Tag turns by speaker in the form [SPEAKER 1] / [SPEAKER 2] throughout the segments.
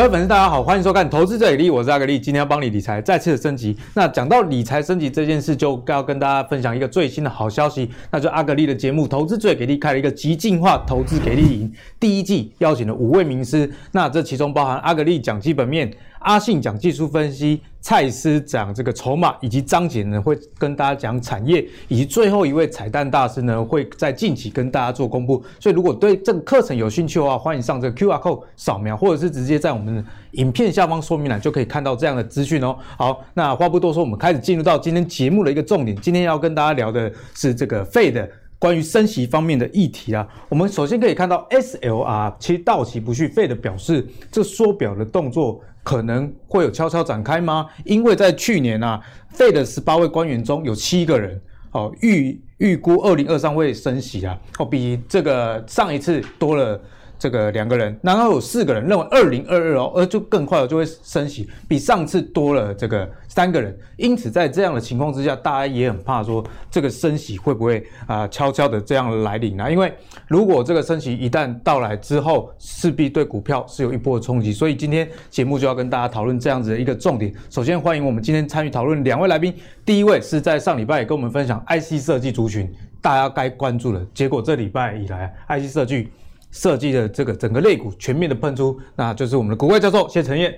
[SPEAKER 1] 各位粉丝，大家好，欢迎收看《投资最给力》，我是阿格力，今天要帮你理财再次的升级。那讲到理财升级这件事，就要跟大家分享一个最新的好消息，那就阿格力的节目《投资最给力》开了一个极进化投资给力营，第一季邀请了五位名师，那这其中包含阿格力讲基本面。阿信讲技术分析，蔡司讲这个筹码，以及张姐呢会跟大家讲产业，以及最后一位彩蛋大师呢会在近期跟大家做公布。所以如果对这个课程有兴趣的话，欢迎上这个 QR code 扫描，或者是直接在我们的影片下方说明栏就可以看到这样的资讯哦。好，那话不多说，我们开始进入到今天节目的一个重点。今天要跟大家聊的是这个费的关于升息方面的议题啊。我们首先可以看到 SLR 其实到期不续费的表示这缩表的动作。可能会有悄悄展开吗？因为在去年啊费的十八位官员中有七个人哦预预估二零二三会升息啊，哦比这个上一次多了。这个两个人，然后有四个人认为二零二二哦，而就更快了，就会升息，比上次多了这个三个人。因此，在这样的情况之下，大家也很怕说这个升息会不会啊、悄悄的这样来临啊？因为如果这个升息一旦到来之后，势必对股票是有一波的冲击。所以今天节目就要跟大家讨论这样子的一个重点。首先欢迎我们今天参与讨论两位来宾，第一位是在上礼拜也跟我们分享 IC 设计族群大家该关注的，结果这礼拜以来 IC 设计。设计的这个整个肋骨全面的喷出，那就是我们的股怪教授谢承彦。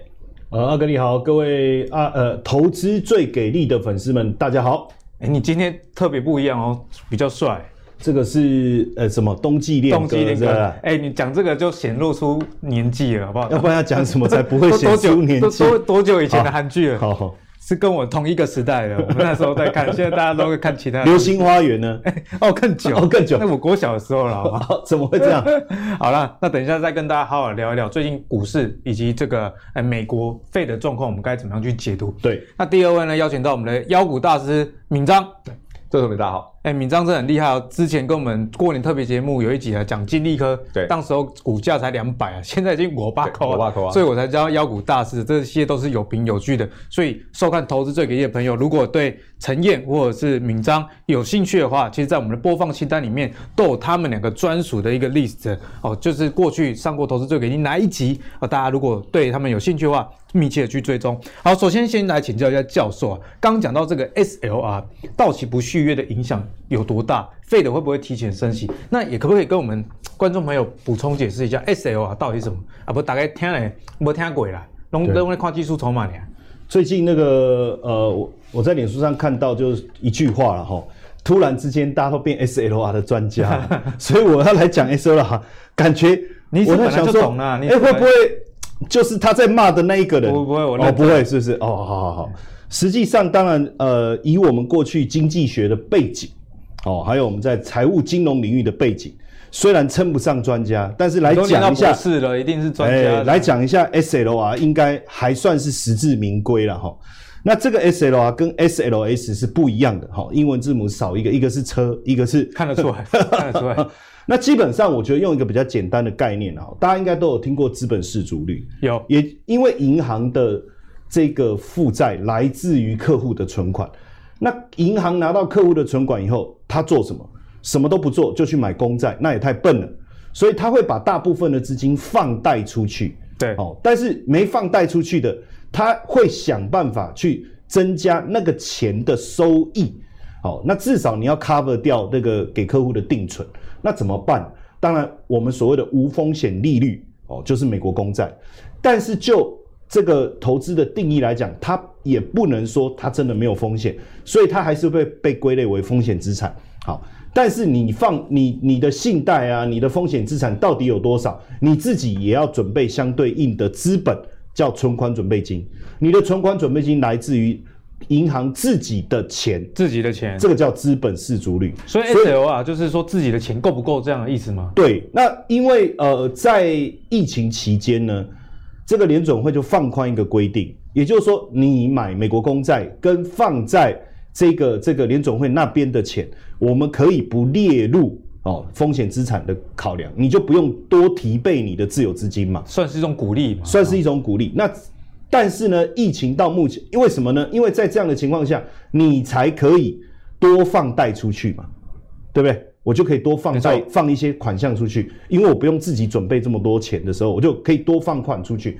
[SPEAKER 2] 呃，阿格力好，各位啊呃投资最给力的粉丝们，大家好。
[SPEAKER 1] 哎，你今天特别不一样哦，比较帅。
[SPEAKER 2] 这个是呃什么冬季恋歌？冬季恋歌。
[SPEAKER 1] 哎，你讲这个就显露出年纪了，好不好？
[SPEAKER 2] 要不然要讲什么才不会显 出年纪？
[SPEAKER 1] 多多，多久以前的韩剧了？
[SPEAKER 2] 好好。
[SPEAKER 1] 是跟我同一个时代的，我们那时候在看，现在大家都会看其他。
[SPEAKER 2] 流星花园呢？
[SPEAKER 1] 哎、哦，更久，
[SPEAKER 2] 哦，更久。
[SPEAKER 1] 那我国小的时候了，好 吗？
[SPEAKER 2] 怎么会这样？
[SPEAKER 1] 好了，那等一下再跟大家好好聊一聊最近股市以及这个哎美国 Fed 的状况，我们该怎么样去解读？
[SPEAKER 2] 对。
[SPEAKER 1] 那第二位呢，邀请到我们的妖股大师闵章。
[SPEAKER 3] 对，这位大家好。
[SPEAKER 1] 哎，敏章真的很厉害哦！之前跟我们过年特别节目有一集啊，讲金利科，
[SPEAKER 3] 对，
[SPEAKER 1] 当时候股价才两百啊，现在已经五百块了，五百块啊，所以我才叫妖股大师，这些都是有凭有据的。所以收看投资最给力的朋友，如果对陈燕或者是敏章有兴趣的话，其实，在我们的播放清单里面都有他们两个专属的一个 list 哦，就是过去上过投资最给力哪一集啊？大家如果对他们有兴趣的话，密切的去追踪。好，首先先来请教一下教授啊，刚刚讲到这个 SLR 到期不续约的影响有多大？Fed 会不会提前升息？那也可不可以跟我们观众朋友补充解释一下 SLR 到底是什么啊？不，大概听了没听过啦，拢拢在看技术筹码呢。
[SPEAKER 2] 最近那个呃，我我在脸书上看到就是一句话了哈，突然之间大家都变 SLR 的专家，所以我要来讲 SLR，感觉
[SPEAKER 1] 你是本来就懂
[SPEAKER 2] 会不会就是他在骂的那一个人？
[SPEAKER 1] 不不会，我
[SPEAKER 2] 哦不会，是不是？哦好好好，实际上当然呃，以我们过去经济学的背景。哦，还有我们在财务金融领域的背景，虽然称不上专家，但是来讲一下，
[SPEAKER 1] 是了，一定是专家。
[SPEAKER 2] 欸、来讲一下 SLR 应该还算是实至名归了哈。那这个 SLR 跟 SLS 是不一样的哈，英文字母少一个，一个是车，一个是
[SPEAKER 1] 看得出来，看得出来。
[SPEAKER 2] 那基本上我觉得用一个比较简单的概念啊，大家应该都有听过资本市足率，
[SPEAKER 1] 有，
[SPEAKER 2] 也因为银行的这个负债来自于客户的存款。那银行拿到客户的存款以后，他做什么？什么都不做就去买公债，那也太笨了。所以他会把大部分的资金放贷出去。
[SPEAKER 1] 对，
[SPEAKER 2] 哦，但是没放贷出去的，他会想办法去增加那个钱的收益。哦，那至少你要 cover 掉那个给客户的定存。那怎么办？当然，我们所谓的无风险利率，哦，就是美国公债。但是就这个投资的定义来讲，它也不能说它真的没有风险，所以它还是会被归类为风险资产。好，但是你放你你的信贷啊，你的风险资产到底有多少？你自己也要准备相对应的资本，叫存款准备金。你的存款准备金来自于银行自己的钱，
[SPEAKER 1] 自己的钱，
[SPEAKER 2] 这个叫资本市足率。
[SPEAKER 1] 所以 SLR 啊，就是说自己的钱够不够这样的意思吗？
[SPEAKER 2] 对，那因为呃，在疫情期间呢。这个联准会就放宽一个规定，也就是说，你买美国公债跟放在这个这个联准会那边的钱，我们可以不列入哦风险资产的考量，你就不用多提备你的自有资金嘛，
[SPEAKER 1] 算是一种鼓励嘛，
[SPEAKER 2] 算是一种鼓励。那但是呢，疫情到目前，因为什么呢？因为在这样的情况下，你才可以多放贷出去嘛，对不对？我就可以多放在放一些款项出去，因为我不用自己准备这么多钱的时候，我就可以多放款出去。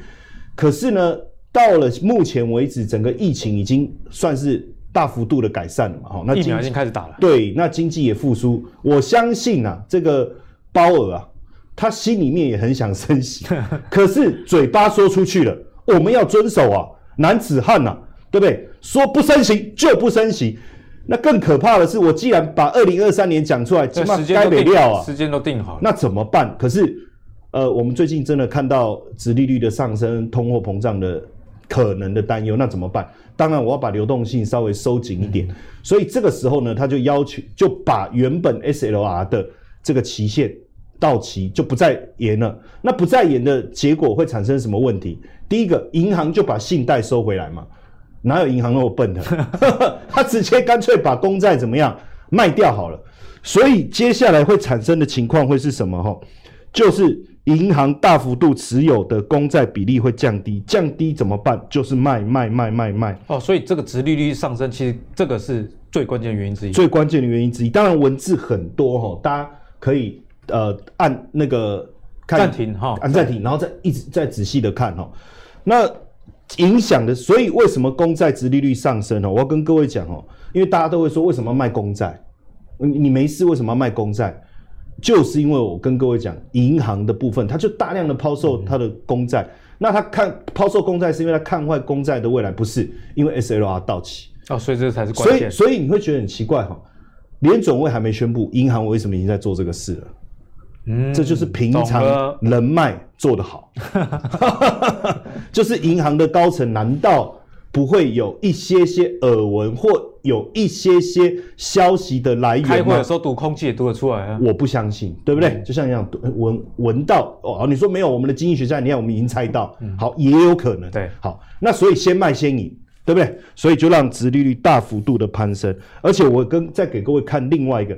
[SPEAKER 2] 可是呢，到了目前为止，整个疫情已经算是大幅度的改善了嘛，哈，那
[SPEAKER 1] 疫苗已经开始打了，
[SPEAKER 2] 对，那经济也复苏，我相信啊，这个鲍尔啊，他心里面也很想升息，可是嘴巴说出去了，我们要遵守啊，男子汉呐、啊，对不对？说不升息就不升息。那更可怕的是，我既然把二零二三年讲出来，起码该没料啊，
[SPEAKER 1] 时间都定好了，
[SPEAKER 2] 那怎么办？可是，呃，我们最近真的看到殖利率的上升、通货膨胀的可能的担忧，那怎么办？当然，我要把流动性稍微收紧一点。嗯、所以这个时候呢，他就要求就把原本 SLR 的这个期限到期就不再延了。那不再延的结果会产生什么问题？第一个，银行就把信贷收回来嘛。哪有银行那么笨的？他直接干脆把公债怎么样卖掉好了。所以接下来会产生的情况会是什么？哈，就是银行大幅度持有的公债比例会降低，降低怎么办？就是卖卖卖卖卖。
[SPEAKER 1] 哦，所以这个殖利率上升，其实这个是最关键的原因之一。
[SPEAKER 2] 最关键的原因之一，当然文字很多哈，大家可以呃按那个
[SPEAKER 1] 暂停哈，
[SPEAKER 2] 按暂停，然后再一直再仔细的看哈。那影响的，所以为什么公债殖利率上升呢？我要跟各位讲哦，因为大家都会说，为什么卖公债？你你没事为什么要卖公债？就是因为我跟各位讲，银行的部分，它就大量的抛售它的公债。嗯、那它看抛售公债，是因为它看坏公债的未来，不是因为 SLR 到期
[SPEAKER 1] 哦，所以这才是关键。
[SPEAKER 2] 所以所以你会觉得很奇怪哈，联总会还没宣布，银行为什么已经在做这个事了？嗯，这就是平常人脉做得好，就是银行的高层难道不会有一些些耳闻或有一些些消息的来源吗？
[SPEAKER 1] 开会的时候读空气也读得出来啊！
[SPEAKER 2] 我不相信，对不对？嗯、就像一样闻闻到哦，你说没有，我们的经济学家，你看我们已经猜到，嗯、好，也有可能。
[SPEAKER 1] 对，
[SPEAKER 2] 好，那所以先卖先赢，对不对？所以就让殖利率大幅度的攀升，而且我跟再给各位看另外一个。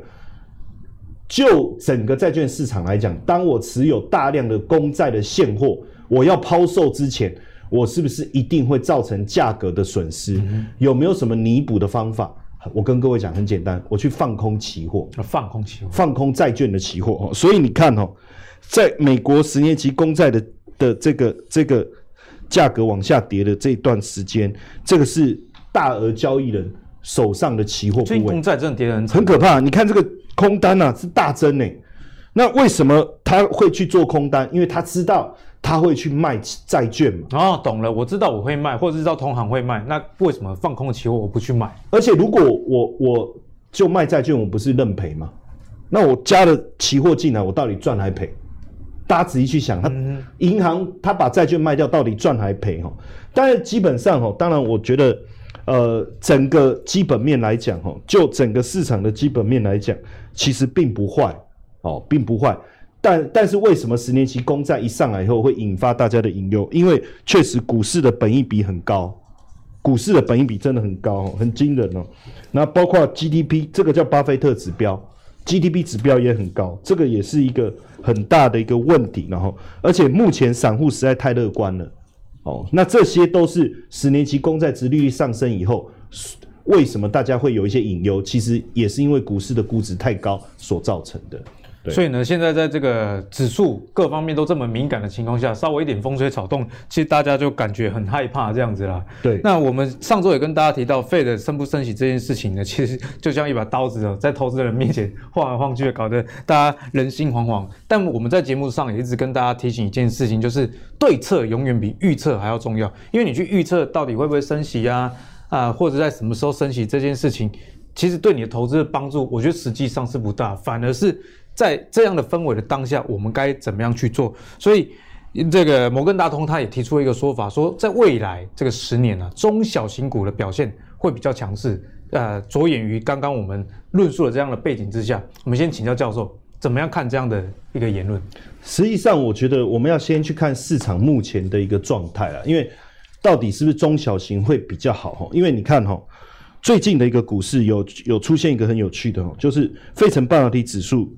[SPEAKER 2] 就整个债券市场来讲，当我持有大量的公债的现货，我要抛售之前，我是不是一定会造成价格的损失？嗯、有没有什么弥补的方法？我跟各位讲，很简单，我去放空期货，
[SPEAKER 1] 放空期货，
[SPEAKER 2] 放空债券的期货。所以你看哦，在美国十年期公债的的这个这个价格往下跌的这一段时间，这个是大额交易人手上的期货部位，所以
[SPEAKER 1] 公债真的跌得很，
[SPEAKER 2] 很可怕。你看这个。空单呐、啊、是大增呢，那为什么他会去做空单？因为他知道他会去卖债券嘛。
[SPEAKER 1] 哦，懂了，我知道我会卖，或者知道同行会卖，那为什么放空的期货我不去卖？
[SPEAKER 2] 而且如果我我就卖债券，我不是认赔吗？那我加了期货进来，我到底赚还赔？大家仔细去想，他银行他把债券卖掉，到底赚还赔？哈，但是基本上哦，当然我觉得。呃，整个基本面来讲，哈，就整个市场的基本面来讲，其实并不坏，哦，并不坏。但但是为什么十年期公债一上来以后会引发大家的引诱？因为确实股市的本益比很高，股市的本益比真的很高，很惊人哦。那包括 GDP，这个叫巴菲特指标，GDP 指标也很高，这个也是一个很大的一个问题。然后，而且目前散户实在太乐观了。哦，那这些都是十年期公债值利率上升以后，为什么大家会有一些隐忧？其实也是因为股市的估值太高所造成的。
[SPEAKER 1] 所以呢，现在在这个指数各方面都这么敏感的情况下，稍微一点风吹草动，其实大家就感觉很害怕这样子啦。
[SPEAKER 2] 对。
[SPEAKER 1] 那我们上周也跟大家提到，Fed 升不升息这件事情呢，其实就像一把刀子哦，在投资人面前晃来晃去，搞得大家人心惶惶。但我们在节目上也一直跟大家提醒一件事情，就是对策永远比预测还要重要。因为你去预测到底会不会升息啊，啊，或者在什么时候升息这件事情，其实对你的投资的帮助，我觉得实际上是不大，反而是。在这样的氛围的当下，我们该怎么样去做？所以，这个摩根大通他也提出了一个说法，说在未来这个十年呢、啊，中小型股的表现会比较强势。呃，着眼于刚刚我们论述的这样的背景之下，我们先请教教授，怎么样看这样的一个言论？
[SPEAKER 2] 实际上，我觉得我们要先去看市场目前的一个状态了，因为到底是不是中小型会比较好？哈，因为你看哈，最近的一个股市有有出现一个很有趣的哈，就是费城半导体指数。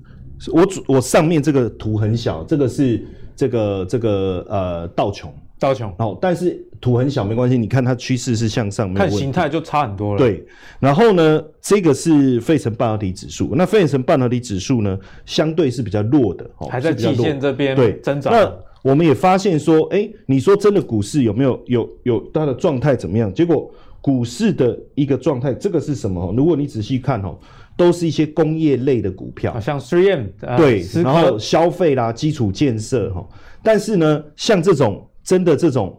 [SPEAKER 2] 我主我上面这个图很小，这个是这个这个呃道琼
[SPEAKER 1] 道琼
[SPEAKER 2] 哦，但是图很小没关系，你看它趋势是向上，
[SPEAKER 1] 看形态就差很多了。
[SPEAKER 2] 对，然后呢，这个是费城半导体指数，那费城半导体指数呢相对是比较弱的，
[SPEAKER 1] 还在季线这边
[SPEAKER 2] 对增长。那我们也发现说，哎，你说真的股市有没有有有它的状态怎么样？结果股市的一个状态，这个是什么？如果你仔细看哦，都是一些工业类的股票，
[SPEAKER 1] 像 3M
[SPEAKER 2] 对，然后消费啦、基础建设哈。但是呢，像这种真的这种。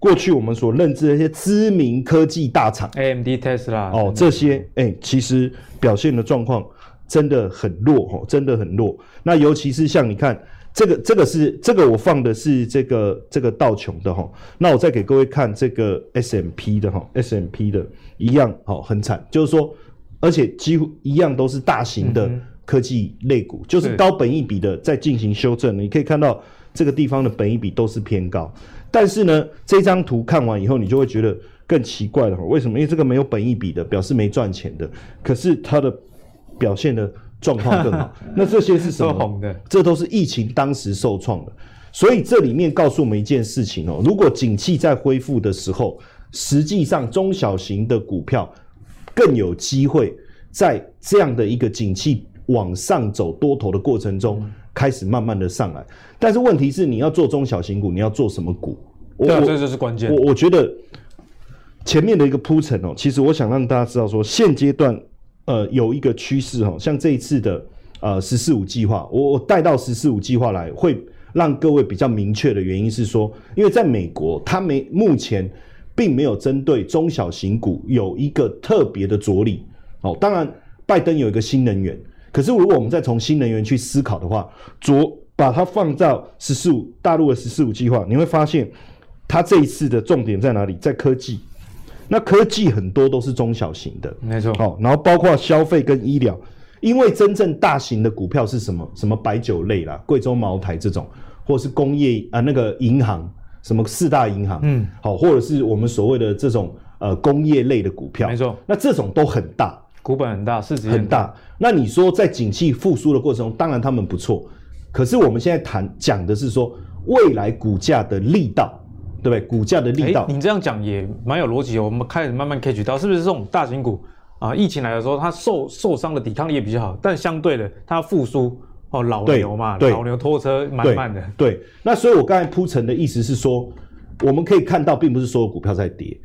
[SPEAKER 2] 过去我们所认知的一些知名科技大厂
[SPEAKER 1] ，AMD、Tesla
[SPEAKER 2] 哦，这些哎、欸，其实表现的状况真的很弱哦，真的很弱。那尤其是像你看这个，这个是这个我放的是这个这个道琼的哈。那我再给各位看这个 S M P 的哈，S M P 的一样哦，很惨，就是说，而且几乎一样都是大型的科技类股，嗯、就是高本益比的在进行修正。你可以看到这个地方的本益比都是偏高。但是呢，这张图看完以后，你就会觉得更奇怪了。为什么？因为这个没有本益比的，表示没赚钱的。可是它的表现的状况更好。那这些是什么？红的，这都是疫情当时受创的。所以这里面告诉我们一件事情哦：如果景气在恢复的时候，实际上中小型的股票更有机会在这样的一个景气往上走多头的过程中。开始慢慢的上来，但是问题是你要做中小型股，你要做什么股？
[SPEAKER 1] 对啊，这就是关键。
[SPEAKER 2] 我我觉得前面的一个铺陈哦，其实我想让大家知道说，现阶段呃有一个趋势哦，像这一次的呃十四五计划，我我带到十四五计划来，会让各位比较明确的原因是说，因为在美国，它没目前并没有针对中小型股有一个特别的着力哦。当然，拜登有一个新能源。可是，如果我们再从新能源去思考的话，着把它放到“十四五”大陆的“十四五”计划，你会发现，它这一次的重点在哪里？在科技。那科技很多都是中小型的，
[SPEAKER 1] 没错。
[SPEAKER 2] 好，然后包括消费跟医疗，因为真正大型的股票是什么？什么白酒类啦，贵州茅台这种，或是工业啊，那个银行，什么四大银行，嗯，好，或者是我们所谓的这种呃工业类的股票，
[SPEAKER 1] 没错。
[SPEAKER 2] 那这种都很大。
[SPEAKER 1] 股本很大，市值
[SPEAKER 2] 很大。那你说在景气复苏的过程中，当然他们不错。可是我们现在谈讲的是说未来股价的力道，对不对？股价的力道，
[SPEAKER 1] 欸、你这样讲也蛮有逻辑。我们开始慢慢 catch 到，是不是这种大型股啊？疫情来的时候，它受受伤的抵抗力也比较好，但相对的，它复苏哦，老牛嘛，老牛拖车蛮慢的
[SPEAKER 2] 对。对，那所以我刚才铺陈的意思是说，我们可以看到，并不是所有股票在跌，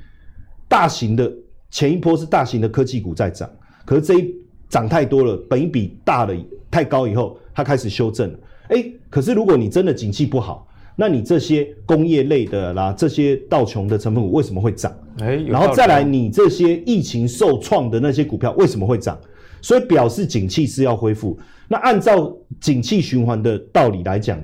[SPEAKER 2] 大型的前一波是大型的科技股在涨。可是这一涨太多了，本一比大了太高以后，它开始修正了。哎，可是如果你真的景气不好，那你这些工业类的啦，这些道琼的成分股为什么会涨？哎，然后再来你这些疫情受创的那些股票为什么会涨？所以表示景气是要恢复。那按照景气循环的道理来讲，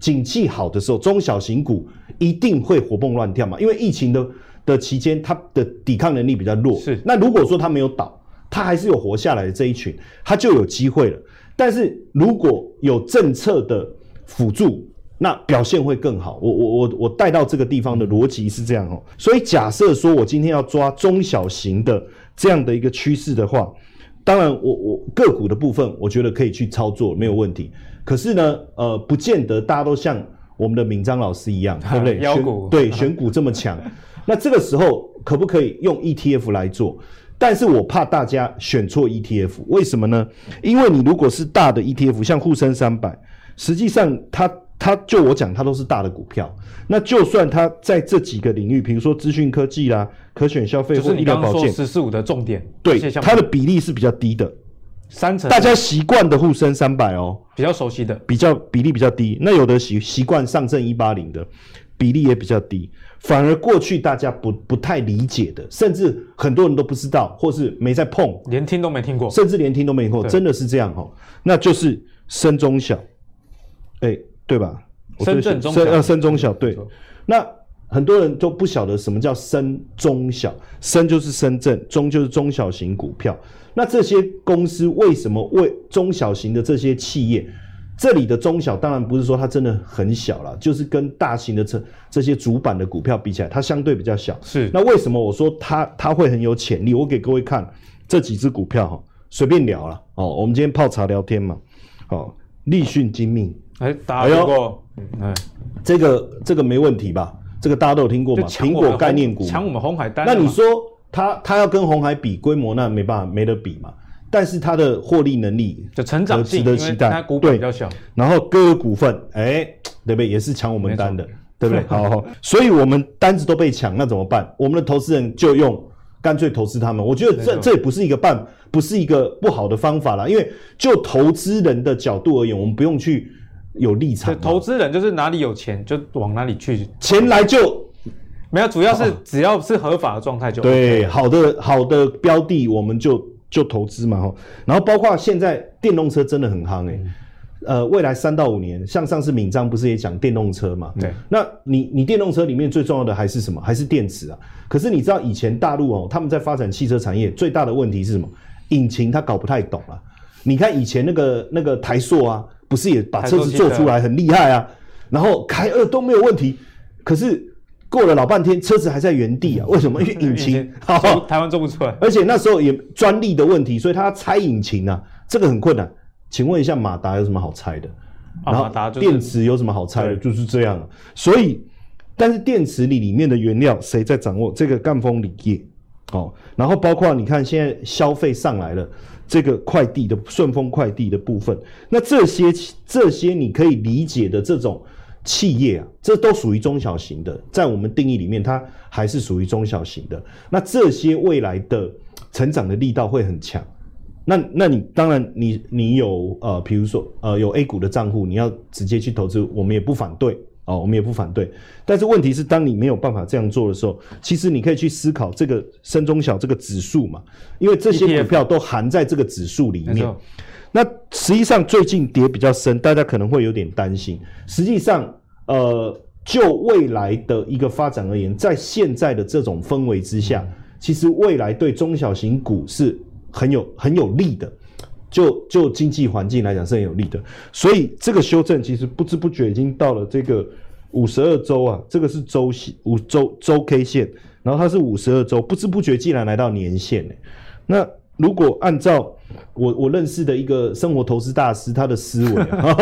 [SPEAKER 2] 景气好的时候，中小型股一定会活蹦乱跳嘛，因为疫情的的期间，它的抵抗能力比较弱。是，那如果说它没有倒。它还是有活下来的这一群，它就有机会了。但是如果有政策的辅助，那表现会更好。我我我我带到这个地方的逻辑是这样哦。所以假设说我今天要抓中小型的这样的一个趋势的话，当然我我个股的部分，我觉得可以去操作，没有问题。可是呢，呃，不见得大家都像我们的敏章老师一样，对不对？
[SPEAKER 1] 选股
[SPEAKER 2] 对选股这么强，那这个时候可不可以用 ETF 来做？但是我怕大家选错 ETF，为什么呢？因为你如果是大的 ETF，像沪深三百，实际上它它就我讲，它都是大的股票。那就算它在这几个领域，比如说资讯科技啦、可选消费或医疗保健，
[SPEAKER 1] 十四五的重点，
[SPEAKER 2] 对它的比例是比较低的，
[SPEAKER 1] 三成。
[SPEAKER 2] 大家习惯的沪深三百哦，
[SPEAKER 1] 比较熟悉的，
[SPEAKER 2] 比较比例比较低。那有的习习惯上证一八零的，比例也比较低。反而过去大家不不太理解的，甚至很多人都不知道，或是没在碰，
[SPEAKER 1] 连听都没听过，
[SPEAKER 2] 甚至连听都没听过，真的是这样哦。那就是深中小，哎、欸，对吧？
[SPEAKER 1] 深圳中小，
[SPEAKER 2] 深呃深中小，对。那很多人都不晓得什么叫深中小，深就是深圳，中就是中小型股票。那这些公司为什么为中小型的这些企业？这里的中小当然不是说它真的很小了，就是跟大型的这这些主板的股票比起来，它相对比较小。是，那为什么我说它它会很有潜力？我给各位看这几只股票哈，随便聊了哦。我们今天泡茶聊天嘛，哦，立讯精密，
[SPEAKER 1] 哎，打过，哎，
[SPEAKER 2] 这个这个没问题吧？这个大家都有听过嘛？苹果概念股，
[SPEAKER 1] 抢我们红海单。
[SPEAKER 2] 那你说它它要跟红海比规模，那没办法，没得比嘛。但是它的获利能力
[SPEAKER 1] 的成长性，
[SPEAKER 2] 值得期待。
[SPEAKER 1] 它股本比较小，
[SPEAKER 2] 然后各个股份，哎，对不对？也是抢我们单的，对不对？好，好，所以我们单子都被抢，那怎么办？我们的投资人就用干脆投资他们。我觉得这这也不是一个办，不是一个不好的方法啦。因为就投资人的角度而言，我们不用去有立场。
[SPEAKER 1] 投资人就是哪里有钱就往哪里去，
[SPEAKER 2] 钱来就
[SPEAKER 1] 没有，主要是只要是合法的状态就 OK。
[SPEAKER 2] 对，好的好的标的我们就就投资嘛，哈。然后包括现在电动车真的很夯诶、欸。嗯呃，未来三到五年，像上次敏章不是也讲电动车嘛？
[SPEAKER 1] 对，
[SPEAKER 2] 那你你电动车里面最重要的还是什么？还是电池啊？可是你知道以前大陆哦，他们在发展汽车产业最大的问题是什么？引擎他搞不太懂啊。你看以前那个那个台塑啊，不是也把车子做出来很厉害啊？然后开二都没有问题，可是过了老半天，车子还在原地啊？为什么？因为 引擎好
[SPEAKER 1] 台湾做不出来，
[SPEAKER 2] 而且那时候也专利的问题，所以他要拆引擎啊，这个很困难。请问一下，马达有什么好拆的？然后电池有什么好拆的？就是这样。所以，但是电池里里面的原料谁在掌握？这个赣锋锂业哦。然后包括你看，现在消费上来了，这个快递的顺丰快递的部分，那这些这些你可以理解的这种企业啊，这都属于中小型的，在我们定义里面，它还是属于中小型的。那这些未来的成长的力道会很强。那那你当然你你有呃，比如说呃有 A 股的账户，你要直接去投资，我们也不反对哦，我们也不反对。但是问题是，当你没有办法这样做的时候，其实你可以去思考这个深中小这个指数嘛，因为这些股票都含在这个指数里面。那实际上最近跌比较深，大家可能会有点担心。实际上，呃，就未来的一个发展而言，在现在的这种氛围之下，其实未来对中小型股是。很有很有利的，就就经济环境来讲是很有利的，所以这个修正其实不知不觉已经到了这个五十二周啊，这个是周线五周周 K 线，然后它是五十二周，不知不觉竟然来到年线。那如果按照我我认识的一个生活投资大师他的思维啊，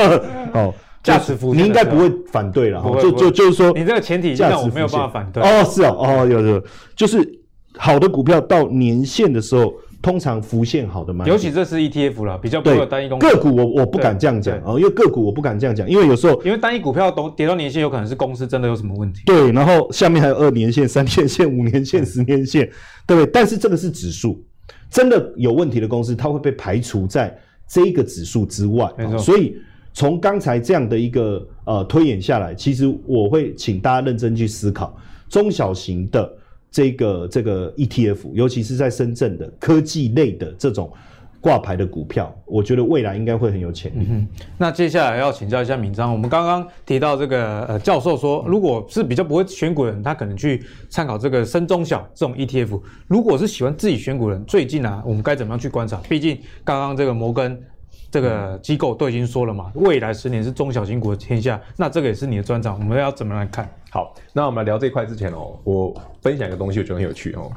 [SPEAKER 2] 好
[SPEAKER 1] 价值浮，
[SPEAKER 2] 你应该不会反对了，就就就是说
[SPEAKER 1] 你这个前提价值我没有办法反对
[SPEAKER 2] 哦，是哦哦有有，就是好的股票到年限的时候。通常浮现好的嘛，
[SPEAKER 1] 尤其这是 ETF 了，比较不会有单一公司。
[SPEAKER 2] 个股我我不敢这样讲哦，因为个股我不敢这样讲，因为有时候
[SPEAKER 1] 因为单一股票都跌到年线，有可能是公司真的有什么问题。
[SPEAKER 2] 对，然后下面还有二年线、三年线、五年线、十年线，对不对？但是这个是指数，真的有问题的公司，它会被排除在这个指数之外。没错。所以从刚才这样的一个呃推演下来，其实我会请大家认真去思考中小型的。这个这个 ETF，尤其是在深圳的科技类的这种挂牌的股票，我觉得未来应该会很有潜力。
[SPEAKER 1] 嗯，那接下来要请教一下明章，我们刚刚提到这个呃教授说，如果是比较不会选股的人，他可能去参考这个深中小这种 ETF。如果是喜欢自己选股人，最近啊，我们该怎么样去观察？毕竟刚刚这个摩根。这个机构都已经说了嘛，未来十年是中小型股的天下，那这个也是你的专长，我们要怎么来看？
[SPEAKER 3] 好，那我们来聊这一块之前哦，我分享一个东西，我觉得很有趣哦。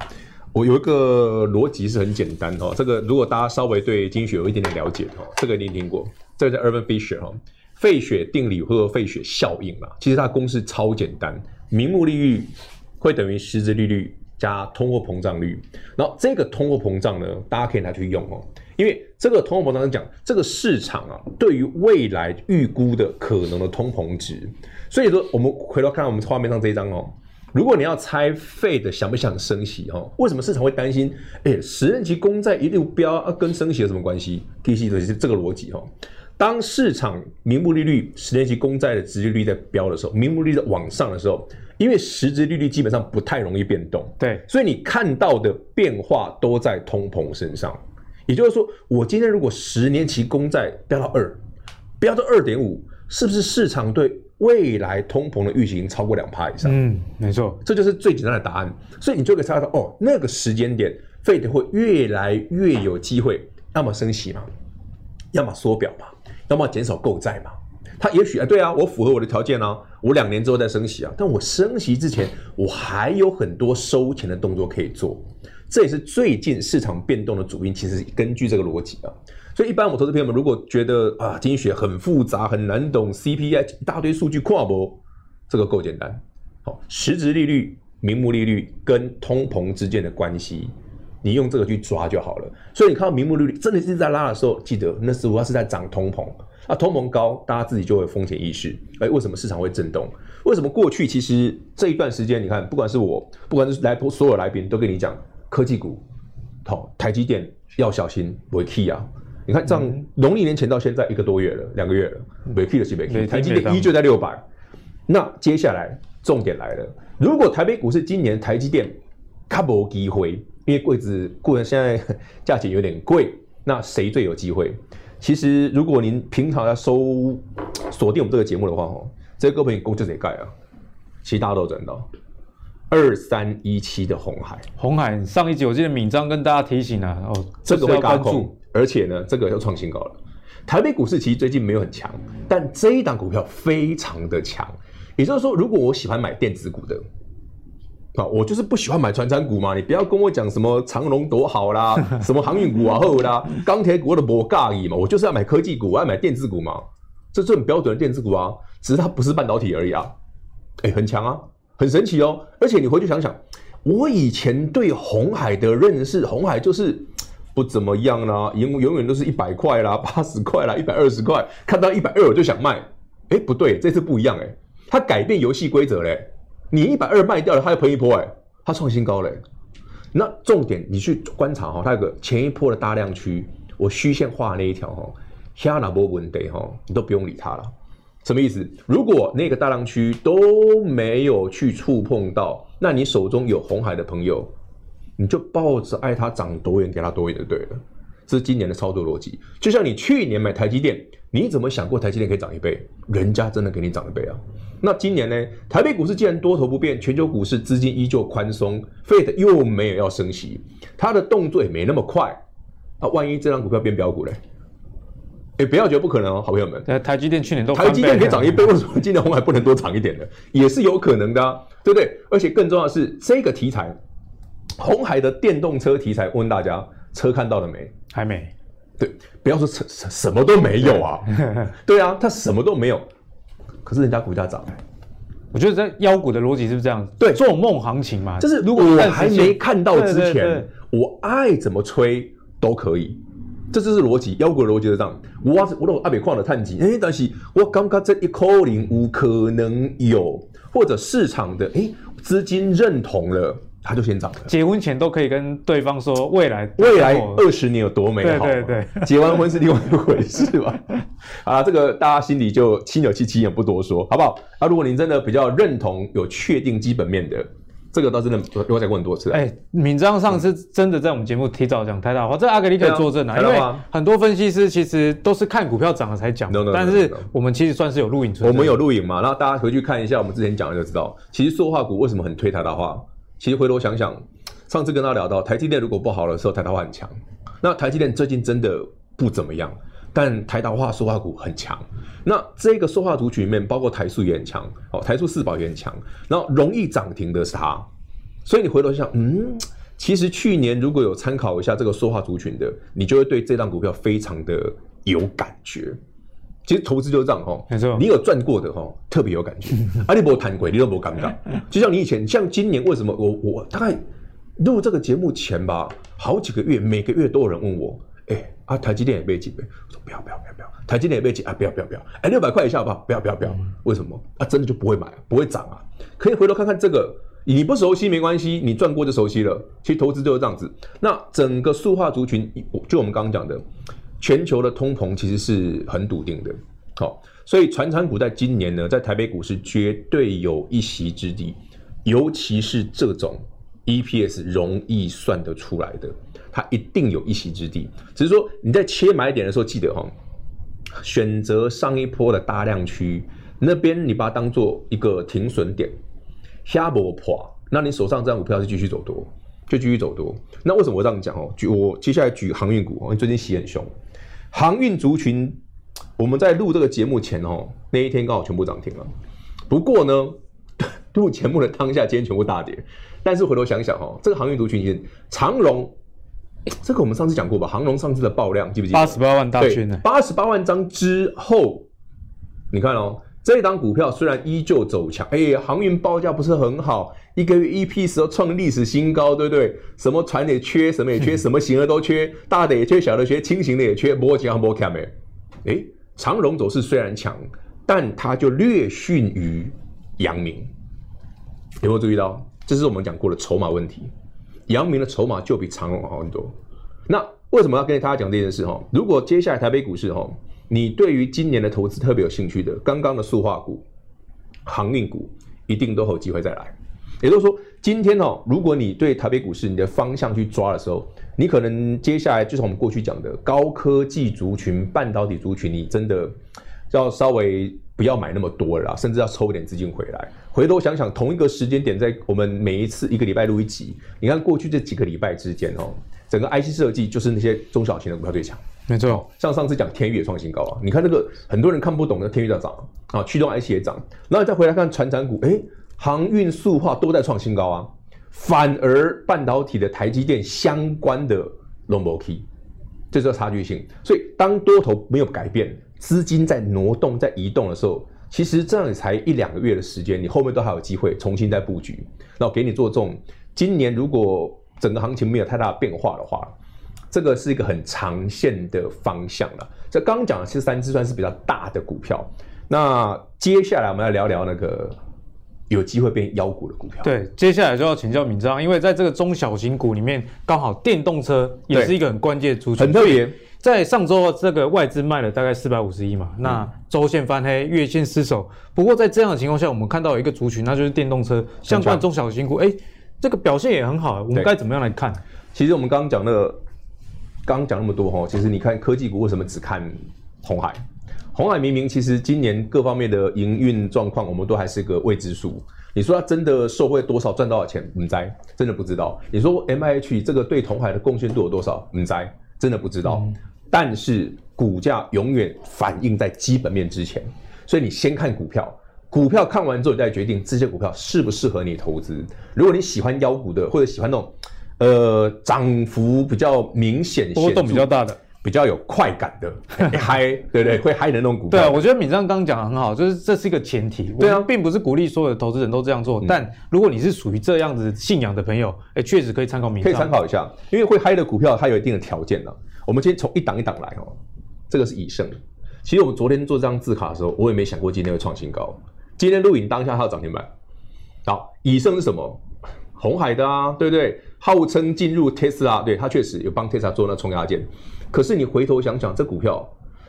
[SPEAKER 3] 我有一个逻辑是很简单哦，这个如果大家稍微对经济学有一点点了解哦，这个你听过，这个叫 Urban Fisher 哈，费雪定理或者费雪效应嘛，其实它的公式超简单，名目利率会等于实质利率加通货膨胀率，然后这个通货膨胀呢，大家可以拿去用哦。因为这个通货膨胀讲，这个市场啊，对于未来预估的可能的通膨值，所以说我们回头看我们画面上这一张哦，如果你要猜 Fed 想不想升息哦，为什么市场会担心？哎，十年期公债一路飙啊，跟升息有什么关系？第一是这个逻辑哦，当市场名目利率十年期公债的殖利率在飙的时候，名目利率在往上的时候，因为实质利率基本上不太容易变动，
[SPEAKER 1] 对，
[SPEAKER 3] 所以你看到的变化都在通膨身上。也就是说，我今天如果十年期公债飙到二，飙到二点五，是不是市场对未来通膨的预期已经超过两趴以上？
[SPEAKER 1] 嗯，没错，
[SPEAKER 3] 这就是最简单的答案。所以你就可以猜到，哦，那个时间点，Fed 会越来越有机会，要么升息嘛，要么缩表嘛，要么减少购债嘛。他也许啊，对啊，我符合我的条件啊，我两年之后再升息啊，但我升息之前，我还有很多收钱的动作可以做。这也是最近市场变动的主因，其实根据这个逻辑啊，所以一般我们投资朋友们如果觉得啊，经济学很复杂很难懂，CPI 一大堆数据跨博，这个够简单。好，实质利率、名目利率跟通膨之间的关系，你用这个去抓就好了。所以你看到名目利率真的是在拉的时候，记得那时候它是在涨通膨。啊通膨高，大家自己就会风险意识。哎，为什么市场会震动？为什么过去其实这一段时间，你看，不管是我，不管是来所有来宾，都跟你讲科技股，好，台积电要小心，违 key 啊！你看，这样农历年前到现在一个多月了，两个月了，违 key 的是违 key，台积电依旧在六百。那接下来重点来了，如果台北股市今年台积电卡没机会，因为柜子固然现在价钱有点贵，那谁最有机会？其实如果您平常要收锁定我们这个节目的话，哦，这个股票公就得盖啊，其实大家都赚到。二三一七的红海，
[SPEAKER 1] 红海上一集我记得敏章跟大家提醒了，哦，
[SPEAKER 3] 这个会关注，而且呢，这个又创新高了。台北股市其实最近没有很强，但这一档股票非常的强。也就是说，如果我喜欢买电子股的，啊，我就是不喜欢买传产股嘛。你不要跟我讲什么长荣多好啦，什么航运股啊后啦，钢铁股的不尬意嘛。我就是要买科技股，我要买电子股嘛。这是很标准的电子股啊，只是它不是半导体而已啊。哎，很强啊，很神奇哦。而且你回去想想，我以前对红海的认识，红海就是不怎么样啦，永永远都是一百块啦、八十块啦、一百二十块，看到一百二我就想卖。哎，不对，这次不一样哎。它改变游戏规则嘞，你一百二卖掉了，它又喷一波哎，它创新高嘞。那重点你去观察哈，它有个前一波的大量区，我虚线画那一条哈，下哪波问题哈，你都不用理它了。什么意思？如果那个大浪区都没有去触碰到，那你手中有红海的朋友，你就抱着爱它涨多远给它多远就对了。这是今年的操作逻辑，就像你去年买台积电，你怎么想过台积电可以涨一倍？人家真的给你涨一倍啊！那今年呢？台北股市既然多头不变，全球股市资金依旧宽松，Fed 又没有要升息，它的动作也没那么快。啊，万一这张股票变飙股嘞？哎，不要觉得不可能哦，好朋友们。
[SPEAKER 1] 台积电去年都
[SPEAKER 3] 台积电可以涨一倍，为什么今年红海不能多涨一点呢？也是有可能的啊，对不对？而且更重要的是，这个题材，红海的电动车题材，问大家。车看到了没？
[SPEAKER 1] 还没。
[SPEAKER 3] 对，不要说车什什么都没有啊。对啊，它什么都没有，可是人家股价涨。
[SPEAKER 1] 我觉得在妖股的逻辑是不是这样？
[SPEAKER 3] 对，
[SPEAKER 1] 做梦行情嘛。
[SPEAKER 3] 就是如果我还没看到之前，对对对，我爱怎么吹都可以。这就是逻辑，妖股的逻辑是这样。我我都阿北矿的探底，哎，但是我刚刚这一口零五可能有，或者市场的哎资金认同了。它就先涨了。
[SPEAKER 1] 结婚前都可以跟对方说未来
[SPEAKER 3] 未来二十年有多美好。
[SPEAKER 1] 对对对，
[SPEAKER 3] 结完婚是另外一回事吧？啊，这个大家心里就心有戚戚也，不多说，好不好？啊，如果您真的比较认同有确定基本面的，这个倒真的我讲过很多次。
[SPEAKER 1] 哎，敏章上次真的在我们节目提早讲台大话，这阿格力可以作证啊，因为很多分析师其实都是看股票涨了才讲，但是我们其实算是有录影存。
[SPEAKER 3] 我们有录影嘛？然后大家回去看一下我们之前讲的就知道，其实塑化股为什么很推台大话。其实回头想想，上次跟他聊到台积电如果不好的时候，台达化很强。那台积电最近真的不怎么样，但台达化塑化股很强。那这个塑化族群里面，包括台塑也很强，哦，台塑四宝也很强。然后容易涨停的是它，所以你回头想，嗯，其实去年如果有参考一下这个塑化族群的，你就会对这档股票非常的有感觉。其实投资就是这样哈，没错，你有赚过的哈，特别有感觉。阿里伯谈鬼，你都不尴尬。就像你以前，像今年为什么我我大概录这个节目前吧，好几个月，每个月都有人问我，哎、欸，啊，台积电也被几倍？我说不要不要不要不要，台积电也被挤啊？不要不要不要，哎，六百块以下好不好？不要不要不要，为什么？啊，真的就不会买，不会涨啊？可以回头看看这个，你不熟悉没关系，你赚过就熟悉了。其实投资就是这样子。那整个塑化族群，就我们刚刚讲的。全球的通膨其实是很笃定的，好，所以传产股在今年呢，在台北股市绝对有一席之地，尤其是这种 EPS 容易算得出来的，它一定有一席之地。只是说你在切买点的时候，记得哈，选择上一波的大量区那边，你把它当做一个停损点，下波破，那你手上这张股票是继续走多，就继续走多。那为什么我这样讲哦？举我接下来举航运股哦，因为最近洗很凶。航运族群，我们在录这个节目前哦，那一天刚好全部涨停了。不过呢，录节目的当下，今天全部大跌。但是回头想想哦，这个航运族群，长荣，这个我们上次讲过吧？长荣上次的爆量记不记得？
[SPEAKER 1] 八十八万大军呢？
[SPEAKER 3] 八十八万张之后，你看哦。这一档股票虽然依旧走强，哎，航运报价不是很好，一个月 EPS 都创历史新高，对不对？什么船也缺，什么也缺，什么型的都缺，大的也缺，小的缺，轻型的也缺，波及航波看没？哎，长荣走势虽然强，但它就略逊于阳明。有没有注意到？这是我们讲过的筹码问题。阳明的筹码就比长荣好很多。那为什么要跟大家讲这件事？哈，如果接下来台北股市哈，你对于今年的投资特别有兴趣的，刚刚的塑化股、航运股一定都有机会再来。也就是说，今天哦，如果你对台北股市你的方向去抓的时候，你可能接下来就是我们过去讲的高科技族群、半导体族群，你真的要稍微不要买那么多了啦，甚至要抽一点资金回来。回头想想，同一个时间点，在我们每一次一个礼拜录一集，你看过去这几个礼拜之间哦，整个 IC 设计就是那些中小型的股票最强。
[SPEAKER 1] 没错，
[SPEAKER 3] 像上次讲天宇也创新高啊，你看那个很多人看不懂的天宇在涨啊，驱动 IC 也涨，然后再回来看传产股，哎。航运、塑化都在创新高啊，反而半导体的台积电相关的 long key，这叫差距性。所以当多头没有改变，资金在挪动、在移动的时候，其实这样也才一两个月的时间，你后面都还有机会重新再布局。那我给你做这种，今年如果整个行情没有太大的变化的话，这个是一个很长线的方向了。这刚刚讲的其实三只算是比较大的股票，那接下来我们要聊聊那个。有机会变妖股的股票。
[SPEAKER 1] 对，接下来就要请教闵漳，因为在这个中小型股里面，刚好电动车也是一个很关键的族群。
[SPEAKER 3] 很特别，
[SPEAKER 1] 在上周这个外资卖了大概四百五十亿嘛，嗯、那周线翻黑，月线失守。不过在这样的情况下，我们看到有一个族群，那就是电动车相关中小型股，哎，这个表现也很好。我们该怎么样来看？
[SPEAKER 3] 其实我们刚刚讲的，刚刚讲那么多哈，其实你看科技股为什么只看红海？红海明明其实今年各方面的营运状况，我们都还是个未知数。你说它真的受惠多少，赚多少钱？唔知，真的不知道。你说 M I H 这个对鸿海的贡献度有多少？唔知，真的不知道。嗯、但是股价永远反映在基本面之前，所以你先看股票，股票看完之后，你再决定这些股票适不适合你投资。如果你喜欢妖股的，或者喜欢那种呃涨幅比较明显、
[SPEAKER 1] 波动比较大的。
[SPEAKER 3] 比较有快感的嗨，对不对？会嗨的那种股票。
[SPEAKER 1] 对啊，我觉得敏章刚刚讲的很好，就是这是一个前提。对啊，并不是鼓励所有的投资人都这样做，嗯、但如果你是属于这样子信仰的朋友，哎，确实可以参考闵漳。
[SPEAKER 3] 可以参考一下，因为会嗨的股票它有一定的条件的。我们先从一档一档来哦。这个是以盛，其实我们昨天做这张字卡的时候，我也没想过今天会创新高。今天录影当下它要涨停板。好，以盛是什么？红海的啊，对不对？号称进入 Tesla，对，它确实有帮 Tesla 做那冲压件。可是你回头想想，这股票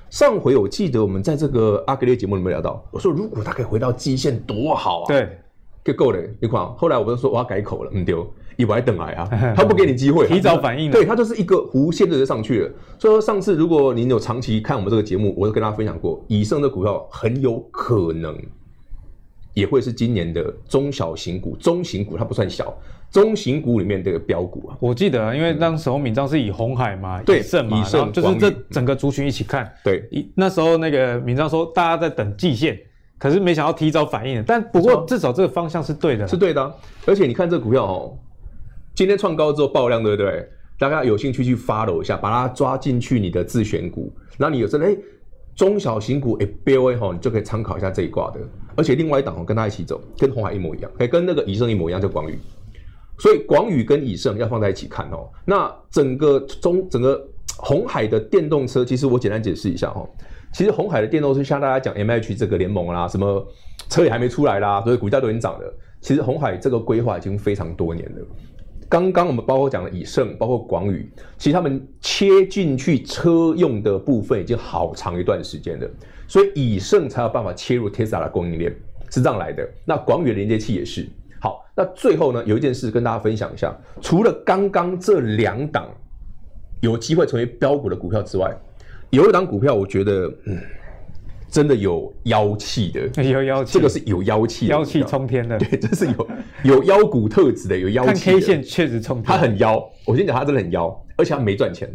[SPEAKER 3] 上回我记得我们在这个阿格列节目里面聊到，我说如果它可以回到基线多好啊！
[SPEAKER 1] 对，
[SPEAKER 3] 就够了。你看，后来我就说我要改口了，嗯丢，以为等来啊，他不给你机会，
[SPEAKER 1] 提早反应了。
[SPEAKER 3] 对，他就是一个弧线就上去了。所以说上次如果您有长期看我们这个节目，我都跟大家分享过，以盛的股票很有可能也会是今年的中小型股、中型股，它不算小。中型股里面这个标股啊，
[SPEAKER 1] 我记得啊，因为当时候敏章是以红海嘛，对，以盛嘛，以盛就是这整个族群一起看。
[SPEAKER 3] 对，
[SPEAKER 1] 那时候那个敏章说大家在等季线，可是没想到提早反应了。但不过至少这个方向是对的，
[SPEAKER 3] 是对的啊。而且你看这个股票哦，今天创高之后爆量，对不对？大家有兴趣去 follow 一下，把它抓进去你的自选股。那你有真的哎，中小型股哎，BOA 哈，你就可以参考一下这一挂的。而且另外一档哦，跟它一起走，跟红海一模一样，可以跟那个以盛一模一样，叫广宇。所以广宇跟以盛要放在一起看哦。那整个中整个红海的电动车，其实我简单解释一下哦。其实红海的电动车，像大家讲 MH 这个联盟啦，什么车也还没出来啦，所以股价都已经涨了。其实红海这个规划已经非常多年了。刚刚我们包括讲了以盛，包括广宇，其实他们切进去车用的部分已经好长一段时间了。所以以盛才有办法切入 Tesla 的供应链，是这样来的。那广宇的连接器也是。好，那最后呢，有一件事跟大家分享一下。除了刚刚这两档有机会成为标股的股票之外，有一档股票，我觉得，嗯，真的有妖气的，
[SPEAKER 1] 有妖气，
[SPEAKER 3] 这个是有妖气，
[SPEAKER 1] 妖气冲天的，
[SPEAKER 3] 对，这是有有妖股特质的，有妖气。看
[SPEAKER 1] K 线确实冲天，
[SPEAKER 3] 它很妖。我先讲，它真的很妖，而且它没赚钱，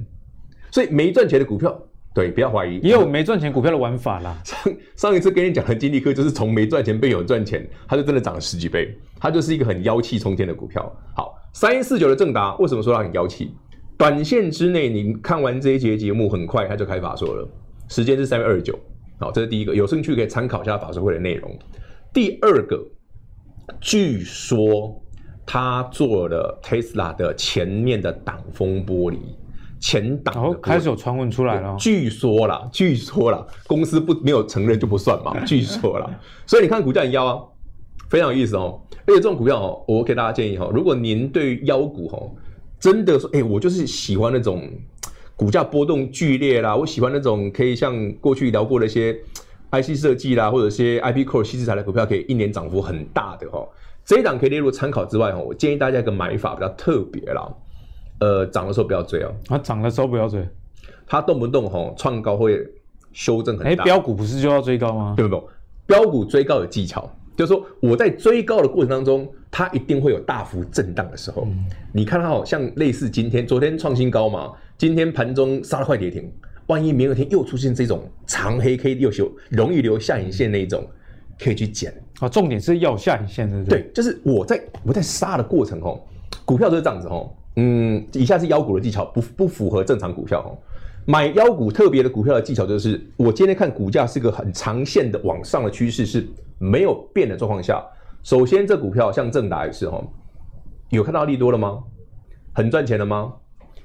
[SPEAKER 3] 所以没赚钱的股票。对，不要怀疑，
[SPEAKER 1] 也有没赚钱股票的玩法啦。
[SPEAKER 3] 上上一次跟你讲的金立科，就是从没赚钱变有赚钱，它就真的涨了十几倍，它就是一个很妖气冲天的股票。好，三一四九的正达，为什么说它很妖气？短线之内，你看完这一节节目，很快它就开法说了，时间是三月二十九。好，这是第一个，有兴趣可以参考一下法说会的内容。第二个，据说他做了 Tesla 的前面的挡风玻璃。前挡，
[SPEAKER 1] 然后开始有传闻出来了，
[SPEAKER 3] 据说啦，据说啦，公司不没有承认就不算嘛，据说啦，所以你看股价很妖啊，非常有意思哦。而且这种股票哦，我给大家建议哈，如果您对于妖股哦，真的说，哎，我就是喜欢那种股价波动剧烈啦，我喜欢那种可以像过去聊过的一些 IC 设计啦，或者一些 IP Core 细资材的股票，可以一年涨幅很大的哈，这一档可以列入参考之外哈，我建议大家一个买法比较特别啦。呃，涨的时候不要追哦。
[SPEAKER 1] 啊，涨的时候不要追，
[SPEAKER 3] 它动不动吼创高会修正很大。
[SPEAKER 1] 哎，标股不是就要追高吗？
[SPEAKER 3] 对不对？标股追高有技巧，就是说我在追高的过程当中，它一定会有大幅震荡的时候。嗯、你看它好像类似今天，昨天创新高嘛，今天盘中杀了快跌停，万一明后天又出现这种长黑 K 又修，容易留下影线那一种，可以去捡
[SPEAKER 1] 啊。重点是要下影线的，对，
[SPEAKER 3] 对，就是我在我在杀的过程吼，股票就是这样子吼。嗯，以下是妖股的技巧，不不符合正常股票哦。买妖股特别的股票的技巧就是，我今天看股价是个很长线的往上的趋势是没有变的状况下，首先这股票像正达也是哈，有看到利多了吗？很赚钱了吗？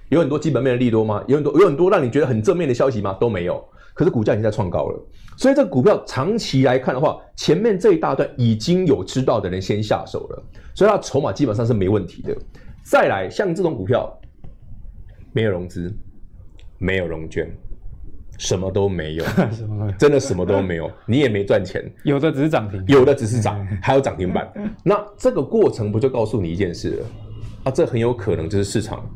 [SPEAKER 3] 有很多基本面的利多吗？有很多有很多让你觉得很正面的消息吗？都没有。可是股价已经在创高了，所以这个股票长期来看的话，前面这一大段已经有知道的人先下手了，所以它筹码基本上是没问题的。再来，像这种股票，没有融资，没有融券，什么都没有，真的什么都没有，你也没赚钱，
[SPEAKER 1] 有的只是涨停，
[SPEAKER 3] 有的只是涨，还有涨停板。那这个过程不就告诉你一件事了？啊，这很有可能就是市场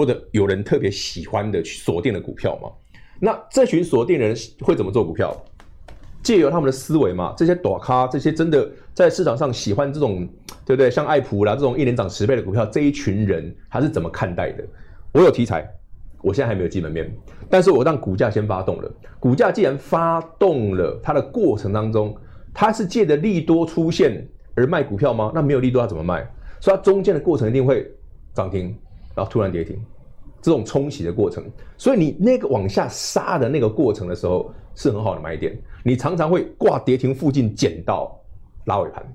[SPEAKER 3] 或者有人特别喜欢的去锁定的股票嘛？那这群锁定人会怎么做股票？借由他们的思维嘛，这些大咖，这些真的在市场上喜欢这种，对不对？像爱普啦这种一年涨十倍的股票，这一群人他是怎么看待的？我有题材，我现在还没有基本面，但是我让股价先发动了。股价既然发动了，它的过程当中，它是借着利多出现而卖股票吗？那没有利多它怎么卖？所以它中间的过程一定会涨停，然后突然跌停。这种冲洗的过程，所以你那个往下杀的那个过程的时候是很好的买点，你常常会挂跌停附近捡到拉尾盘，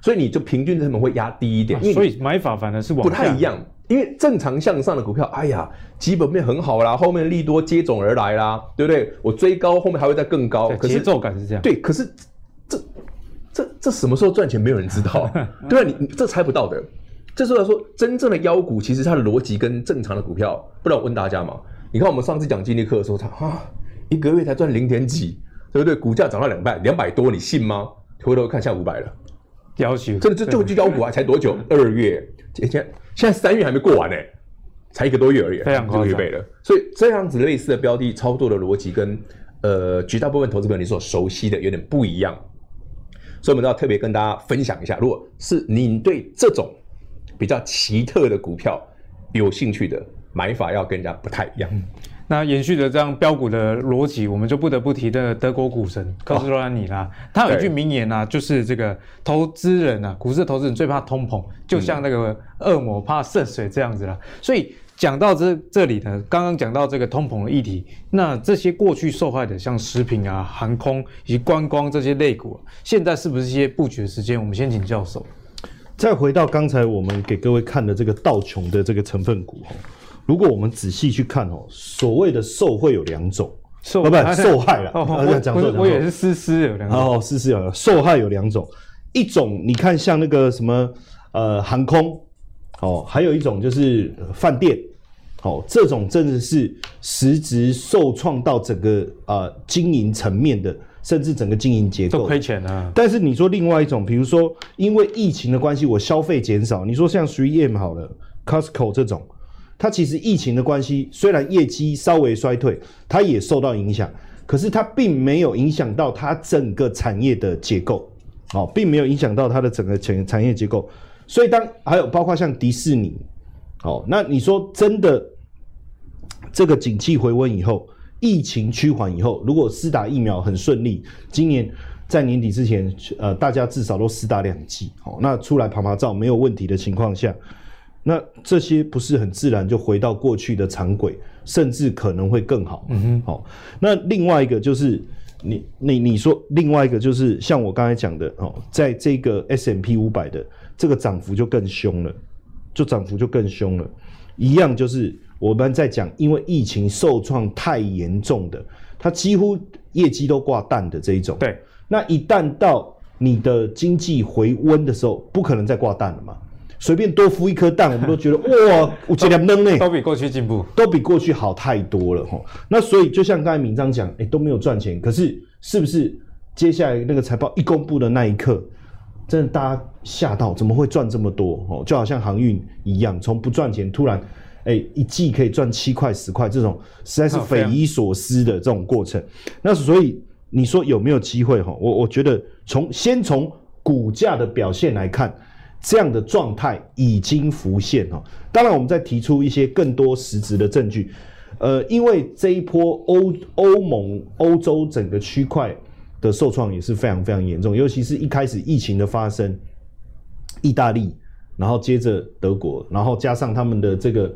[SPEAKER 3] 所以你就平均成本会压低一点。
[SPEAKER 1] 啊、所以买法反而是
[SPEAKER 3] 不太一样，因为正常向上的股票，哎呀，基本面很好啦，后面利多接踵而来啦，对不对？我追高，后面还会再更高。可是
[SPEAKER 1] 节奏感是这样。
[SPEAKER 3] 对，可是这这这什么时候赚钱没有人知道，对啊，你你这猜不到的。这时候来说，真正的妖股其实它的逻辑跟正常的股票，不然我问大家嘛？你看我们上次讲金立科的时候，它啊一个月才赚零点几，对不对？股价涨到两百两百多，你信吗？回头看下五百了，
[SPEAKER 1] 妖气
[SPEAKER 3] 真的就就就妖股啊！才多久？二月，现在现在三月还没过完呢，才一个多月而已，
[SPEAKER 1] 非常快
[SPEAKER 3] 就预备了。所以这样子类似的标的操作的逻辑跟呃绝大部分投资朋友你所熟悉的有点不一样，所以我们都要特别跟大家分享一下，如果是你对这种。比较奇特的股票，有兴趣的买法要跟人家不太一样。
[SPEAKER 1] 那延续着这样标股的逻辑，我们就不得不提的德国股神科斯托兰尼啦。他有一句名言啊，就是这个投资人啊，股市投资人最怕通膨，就像那个恶魔怕渗水这样子啦。所以讲到这这里呢，刚刚讲到这个通膨的议题，那这些过去受害的，像食品啊、航空以及观光这些类股，现在是不是一些布局的时间？我们先请教授。
[SPEAKER 2] 再回到刚才我们给各位看的这个道琼的这个成分股，如果我们仔细去看哦，所谓的受贿有两种，受不受害了？
[SPEAKER 1] 哦，我讲我也是思思有两种
[SPEAKER 2] 哦，丝丝有受害有两种，一种你看像那个什么呃航空哦，还有一种就是饭店哦，这种真的是实质受创到整个呃经营层面的。甚至整个经营结构
[SPEAKER 1] 都亏钱啊。
[SPEAKER 2] 但是你说另外一种，比如说因为疫情的关系，我消费减少。你说像 3M 好了，Costco 这种，它其实疫情的关系，虽然业绩稍微衰退，它也受到影响，可是它并没有影响到它整个产业的结构，哦，并没有影响到它的整个产产业结构。所以当还有包括像迪士尼，哦，那你说真的，这个景气回温以后。疫情趋缓以后，如果施打疫苗很顺利，今年在年底之前，呃，大家至少都施打两剂，好，那出来爬爬照没有问题的情况下，那这些不是很自然就回到过去的常轨，甚至可能会更好。嗯哼，好，那另外一个就是你你你说另外一个就是像我刚才讲的哦，在这个 S M P 五百的这个涨幅就更凶了，就涨幅就更凶了，一样就是。我们在讲，因为疫情受创太严重的，它几乎业绩都挂蛋的这一种。
[SPEAKER 1] 对，
[SPEAKER 2] 那一旦到你的经济回温的时候，不可能再挂蛋了嘛。随便多孵一颗蛋，我们都觉得哇，我这两能呢，
[SPEAKER 1] 都比过去进步，
[SPEAKER 2] 都比过去好太多了哈。那所以就像刚才明章讲，哎，都没有赚钱，可是是不是接下来那个财报一公布的那一刻，真的大家吓到，怎么会赚这么多？哦，就好像航运一样，从不赚钱突然，哎，一季可以赚七块十块，这种实在是匪夷所思的这种过程。那所以你说有没有机会？哈，我我觉得从先从股价的表现来看。这样的状态已经浮现哈，当然我们再提出一些更多实质的证据，呃，因为这一波欧欧盟、欧洲整个区块的受创也是非常非常严重，尤其是一开始疫情的发生，意大利，然后接着德国，然后加上他们的这个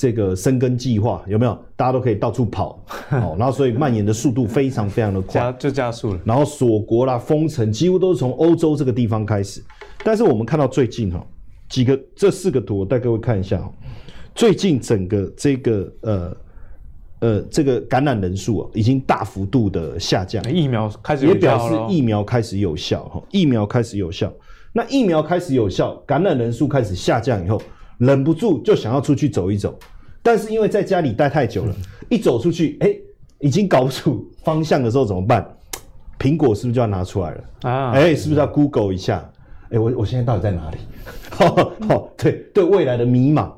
[SPEAKER 2] 这个生根计划，有没有？大家都可以到处跑，哦，然后所以蔓延的速度非常非常的快，
[SPEAKER 1] 加就加速了，
[SPEAKER 2] 然后锁国啦、封城，几乎都是从欧洲这个地方开始。但是我们看到最近哈几个这四个图，我带各位看一下哈。最近整个这个呃呃这个感染人数啊，已经大幅度的下降。
[SPEAKER 1] 疫苗开始有效，
[SPEAKER 2] 也表示疫苗开始有效哈。疫苗开始有效，那疫苗开始有效，感染人数开始下降以后，忍不住就想要出去走一走。但是因为在家里待太久了，一走出去，哎，已经搞不出方向的时候怎么办？苹果是不是就要拿出来了啊？哎，是不是要 Google 一下？哎、欸，我我现在到底在哪里？好，好，对对，未来的迷茫，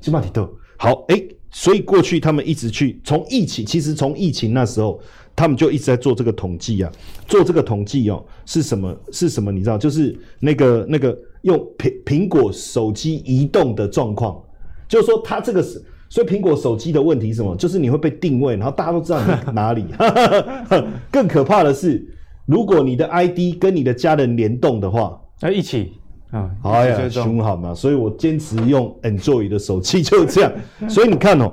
[SPEAKER 2] 金马提豆。好，哎、欸，所以过去他们一直去从疫情，其实从疫情那时候，他们就一直在做这个统计啊，做这个统计哦，是什么？是什么？你知道，就是那个那个用苹苹果手机移动的状况，就是说它这个是，所以苹果手机的问题是什么？就是你会被定位，然后大家都知道你在哪里。更可怕的是，如果你的 ID 跟你的家人联动的话。
[SPEAKER 1] 要一起啊！
[SPEAKER 2] 哎呀，凶好嘛，所以我坚持用 Android 的手机，就是这样。所以你看哦，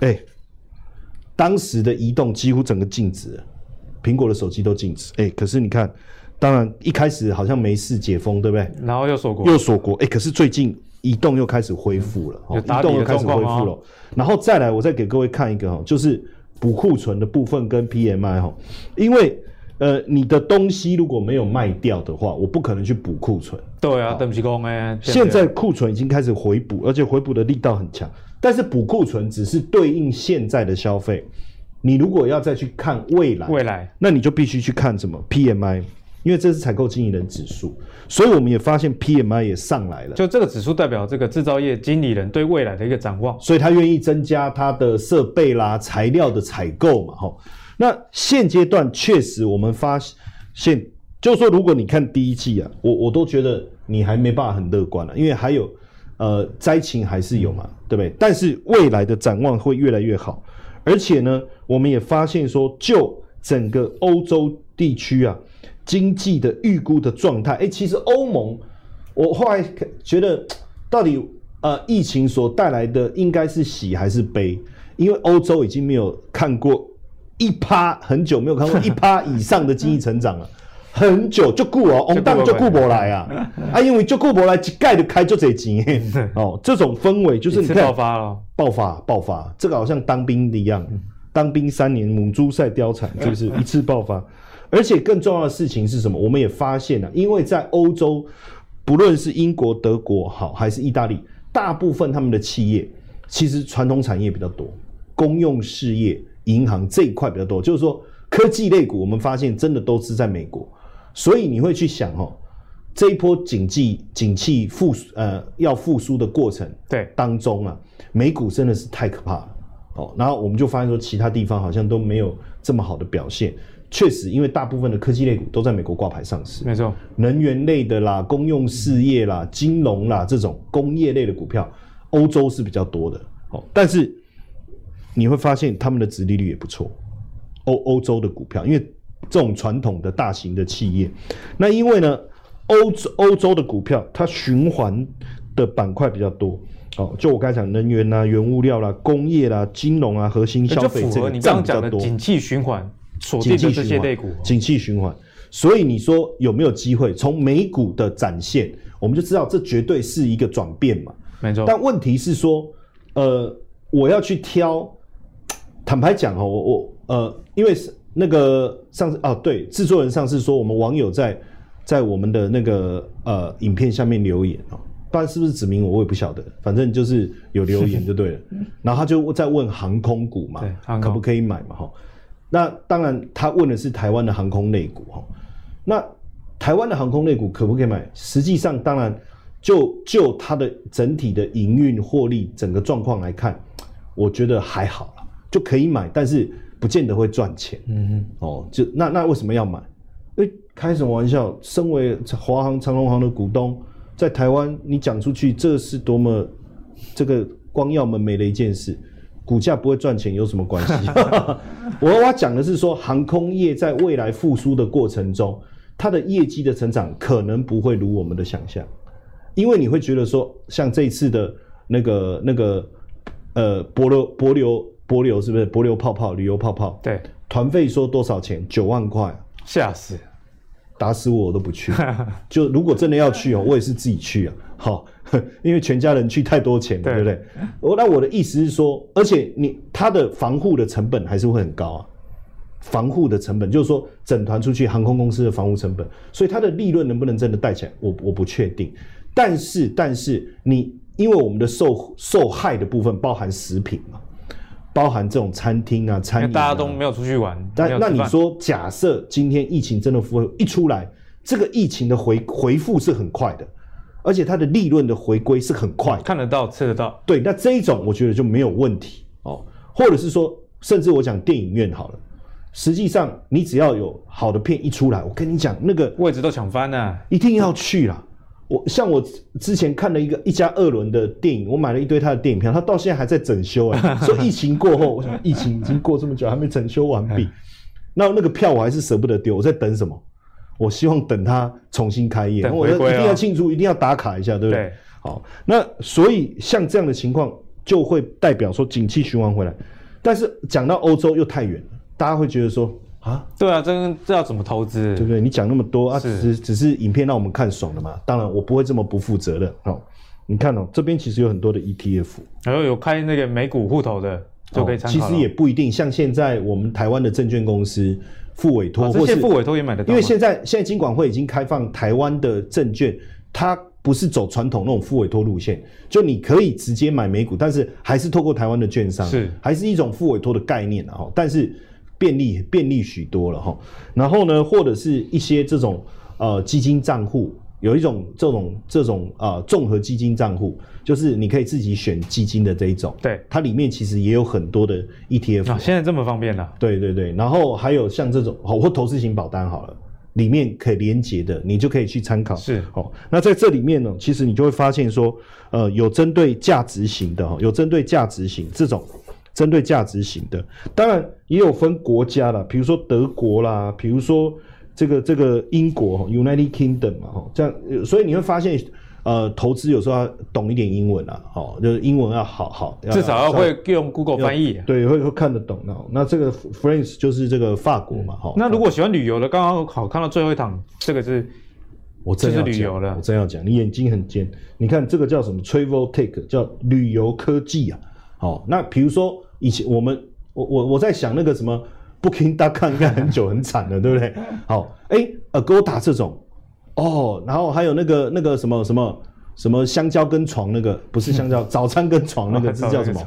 [SPEAKER 2] 哎、欸，当时的移动几乎整个禁止了，苹果的手机都禁止。哎、欸，可是你看，当然一开始好像没事解封，对不对？
[SPEAKER 1] 然后又锁国，
[SPEAKER 2] 又锁国。哎、欸，可是最近移动又开始恢复了，嗯、移动又开始恢复了。然后再来，我再给各位看一个哈，就是补库存的部分跟 PMI 哈，因为。呃，你的东西如果没有卖掉的话，我不可能去补库存。
[SPEAKER 1] 对啊，对不起公哎。
[SPEAKER 2] 现在库存已经开始回补，而且回补的力道很强。但是补库存只是对应现在的消费，你如果要再去看未来，
[SPEAKER 1] 未来，
[SPEAKER 2] 那你就必须去看什么？PMI，因为这是采购经理人指数，所以我们也发现 PMI 也上来了。
[SPEAKER 1] 就这个指数代表这个制造业经理人对未来的一个展望，
[SPEAKER 2] 所以他愿意增加他的设备啦、材料的采购嘛，吼。那现阶段确实，我们发现，就是说，如果你看第一季啊，我我都觉得你还没办法很乐观了，啊，因为还有呃灾情还是有嘛，对不对？但是未来的展望会越来越好，而且呢，我们也发现说，就整个欧洲地区啊，经济的预估的状态，哎，其实欧盟，我后来觉得，到底呃疫情所带来的应该是喜还是悲？因为欧洲已经没有看过。一趴很久没有看过一趴以上的经济成长了，很久就顾哦，我们当然就顾不来啊 啊，因为就顾不来，一盖就开就这钱 哦，这种氛围就是你看
[SPEAKER 1] 爆发了，
[SPEAKER 2] 爆发爆发，这个好像当兵一样，当兵三年母猪赛貂蝉，就是 一次爆发。而且更重要的事情是什么？我们也发现了，因为在欧洲，不论是英国、德国好还是意大利，大部分他们的企业其实传统产业比较多，公用事业。银行这一块比较多，就是说科技类股，我们发现真的都是在美国，所以你会去想哦，这一波景气景气复呃要复苏的过程对当中啊，美股真的是太可怕了哦。然后我们就发现说，其他地方好像都没有这么好的表现。确实，因为大部分的科技类股都在美国挂牌上市，
[SPEAKER 1] 没错，
[SPEAKER 2] 能源类的啦、公用事业啦、金融啦这种工业类的股票，欧洲是比较多的哦，但是。你会发现他们的殖利率也不错，欧欧洲的股票，因为这种传统的大型的企业，那因为呢，欧洲欧洲的股票它循环的板块比较多，哦，就我刚才讲能源啊、原物料啦、工业啦、金融啊、核心消费这个
[SPEAKER 1] 你刚刚讲的景气循环锁定的这些类股，
[SPEAKER 2] 景气循环，所以你说有没有机会从美股的展现，我们就知道这绝对是一个转变嘛，
[SPEAKER 1] 没错。
[SPEAKER 2] 但问题是说，呃。我要去挑，坦白讲哦，我我呃，因为是那个上次哦，对，制作人上次说我们网友在在我们的那个呃影片下面留言哦，不然是不是指名我我也不晓得，反正就是有留言就对了。然后他就在问航空股嘛，可不可以买嘛哈？那当然他问的是台湾的航空类股哈，那台湾的航空类股可不可以买？实际上当然。就就它的整体的营运获利整个状况来看，我觉得还好了，就可以买，但是不见得会赚钱。嗯哼，哦，就那那为什么要买？哎，开什么玩笑？身为华航、长隆航的股东，在台湾你讲出去，这是多么这个光耀门楣的一件事，股价不会赚钱有什么关系？我我讲的是说，航空业在未来复苏的过程中，它的业绩的成长可能不会如我们的想象。因为你会觉得说，像这一次的那个那个呃，帛琉帛琉帛琉是不是帛琉泡泡旅游泡泡？
[SPEAKER 1] 对，
[SPEAKER 2] 团费说多少钱？九万块，
[SPEAKER 1] 吓死，
[SPEAKER 2] 打死我我都不去。就如果真的要去哦，我也是自己去啊。好，因为全家人去太多钱对不对？我那我的意思是说，而且你它的防护的成本还是会很高啊。防护的成本就是说，整团出去航空公司的防护成本，所以它的利润能不能真的带起来，我我不确定。但是，但是你因为我们的受受害的部分包含食品嘛，包含这种餐厅啊、餐饮啊，
[SPEAKER 1] 大家都没有出去玩。
[SPEAKER 2] 但那你说，假设今天疫情真的复一出来，这个疫情的回回复是很快的，而且它的利润的回归是很快，
[SPEAKER 1] 看得到、吃得到。
[SPEAKER 2] 对，那这一种我觉得就没有问题哦。或者是说，甚至我讲电影院好了，实际上你只要有好的片一出来，我跟你讲，那个
[SPEAKER 1] 位置都抢翻了，
[SPEAKER 2] 一定要去啦。我像我之前看了一个一家二轮的电影，我买了一堆他的电影票，他到现在还在整修哎、欸。说疫情过后，我想疫情已经过这么久还没整修完毕，那那个票我还是舍不得丢。我在等什么？我希望等他重新开业，我一定要庆祝，一定要打卡一下，对不对？对好，那所以像这样的情况就会代表说景气循环回来，但是讲到欧洲又太远了，大家会觉得说。啊，
[SPEAKER 1] 对啊，这这要怎么投资？
[SPEAKER 2] 对不对？你讲那么多啊，只是只是影片让我们看爽了嘛。当然，我不会这么不负责任。哦，你看哦，这边其实有很多的 ETF，
[SPEAKER 1] 然后有开那个美股户头的就可以参考。
[SPEAKER 2] 其实也不一定，像现在我们台湾的证券公司付委托，
[SPEAKER 1] 这些付委托也买得到。
[SPEAKER 2] 因为现在现在金管会已经开放台湾的证券，它不是走传统那种付委托路线，就你可以直接买美股，但是还是透过台湾的券商，是还是一种付委托的概念啊。但是。便利便利许多了哈，然后呢，或者是一些这种呃基金账户，有一种这种这种呃综合基金账户，就是你可以自己选基金的这一种，
[SPEAKER 1] 对，
[SPEAKER 2] 它里面其实也有很多的 ETF，
[SPEAKER 1] 啊，现在这么方便了，
[SPEAKER 2] 对对对，然后还有像这种好或投资型保单好了，里面可以连接的，你就可以去参考，
[SPEAKER 1] 是。
[SPEAKER 2] 哦，那在这里面呢，其实你就会发现说，呃，有针对价值型的哈，有针对价值型这种。针对价值型的，当然也有分国家啦，比如说德国啦，比如说这个这个英国 United Kingdom 嘛，哈，这样，所以你会发现，呃，投资有时候要懂一点英文啊，哦，就是英文要好好，
[SPEAKER 1] 至少要会用 Google 翻译，
[SPEAKER 2] 对，会会看得懂。那那这个 France 就是这个法国嘛，哈、嗯。
[SPEAKER 1] 那如果喜欢旅游的，刚刚好看到最后一趟，这个是，
[SPEAKER 2] 我真要
[SPEAKER 1] 旅游了，
[SPEAKER 2] 我真要讲，你眼睛很尖，你看这个叫什么？Travel Tech 叫旅游科技啊，好，那比如说。以前我们我我我在想那个什么 Booking.com 应该很久很惨了，对不对？好，哎、欸、Agoda 这种哦，然后还有那个那个什么什么什么香蕉跟床那个不是香蕉，早餐跟床那个字叫什么？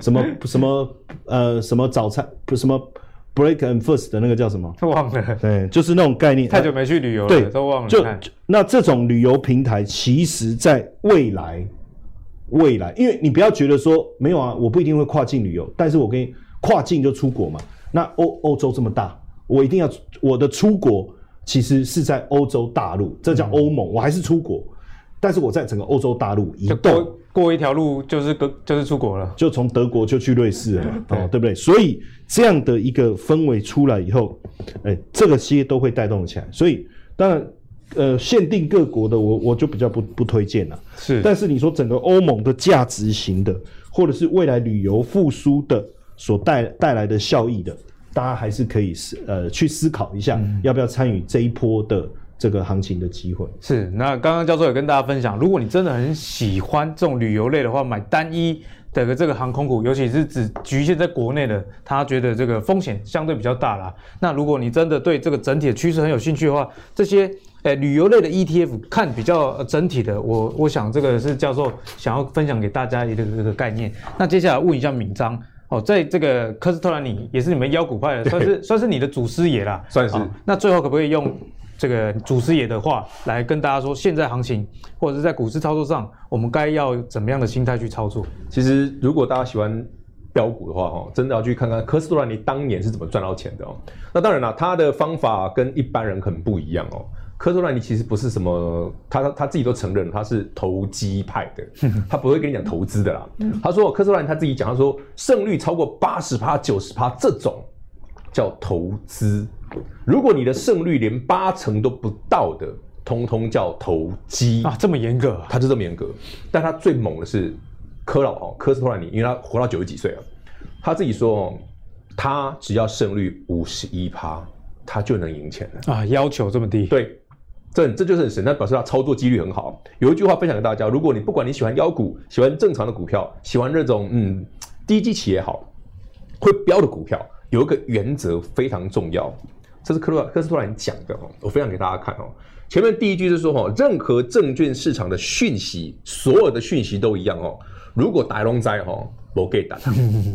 [SPEAKER 2] 什么什么呃什么早餐不什么 Break and First 的那个叫什么？
[SPEAKER 1] 忘了。
[SPEAKER 2] 对，就是那种概念。
[SPEAKER 1] 太久没去旅游了，对，都忘了。
[SPEAKER 2] 就那这种旅游平台，其实在未来。未来，因为你不要觉得说没有啊，我不一定会跨境旅游，但是我可以跨境就出国嘛。那欧欧洲这么大，我一定要我的出国其实是在欧洲大陆，这叫欧盟，我还是出国，但是我在整个欧洲大陆移动，
[SPEAKER 1] 过，过一条路就是就是出国了，
[SPEAKER 2] 就从德国就去瑞士了嘛，哦，对不对？所以这样的一个氛围出来以后，哎，这个些都会带动起来，所以当然。呃，限定各国的我我就比较不不推荐了。
[SPEAKER 1] 是，
[SPEAKER 2] 但是你说整个欧盟的价值型的，或者是未来旅游复苏的所带带来的效益的，大家还是可以思呃去思考一下，要不要参与这一波的这个行情的机会。嗯、
[SPEAKER 1] 是，那刚刚教授也跟大家分享，如果你真的很喜欢这种旅游类的话，买单一。的这个航空股，尤其是只局限在国内的，他觉得这个风险相对比较大啦。那如果你真的对这个整体的趋势很有兴趣的话，这些诶旅游类的 ETF 看比较整体的，我我想这个是教授想要分享给大家一个这个概念。那接下来问一下敏章哦，在这个科斯托兰尼也是你们妖股派的，算是算是你的祖师爷啦，
[SPEAKER 3] 算是。
[SPEAKER 1] 那最后可不可以用？这个祖师爷的话来跟大家说，现在行情或者是在股市操作上，我们该要怎么样的心态去操作？
[SPEAKER 3] 其实，如果大家喜欢标股的话，哈，真的要去看看科斯托兰尼当年是怎么赚到钱的哦。那当然了，他的方法跟一般人可能不一样哦。科斯托兰尼其实不是什么，他他自己都承认他是投机派的，他不会跟你讲投资的啦。他说科斯托兰尼他自己讲，他说胜率超过八十趴、九十趴这种叫投资。如果你的胜率连八成都不到的，通通叫投机
[SPEAKER 1] 啊，这么严格，
[SPEAKER 3] 他就这么严格。但他最猛的是科老哦，科斯托兰尼，因为他活到九十几岁了，他自己说哦，他只要胜率五十一趴，他就能赢钱了
[SPEAKER 1] 啊，要求这么低？
[SPEAKER 3] 对，这这就是很神，那表示他操作几率很好。有一句话分享给大家：如果你不管你喜欢妖股，喜欢正常的股票，喜欢那种嗯低基企也好，会飙的股票，有一个原则非常重要。这是克洛克斯托兰讲的哦，我分享给大家看哦。前面第一句是说哦，任何证券市场的讯息，所有的讯息都一样哦。如果大龙灾哈，我给打，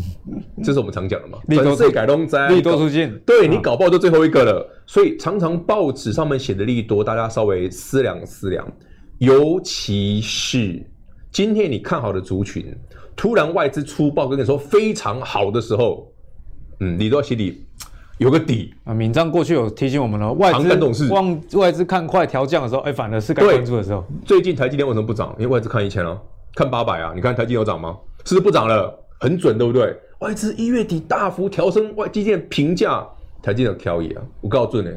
[SPEAKER 3] 这是我们常讲的嘛。利多改龙灾，
[SPEAKER 1] 利多出尽，
[SPEAKER 3] 对你搞不好就最后一个了。所以常常报纸上面写的利多，大家稍微思量思量。尤其是今天你看好的族群，突然外资出报跟你说非常好的时候，嗯，你都要心里。有个底
[SPEAKER 1] 啊，敏章过去有提醒我们了，外资望外资看快调降的时候，哎，反而是该关注的时候。
[SPEAKER 3] 最近台积电为什么不涨？因为外资看一千了，看八百啊。你看台积电有涨吗？是不是不涨了？很准，对不对？外资一月底大幅调升外基建评价，台积电有调野啊。我告诉你，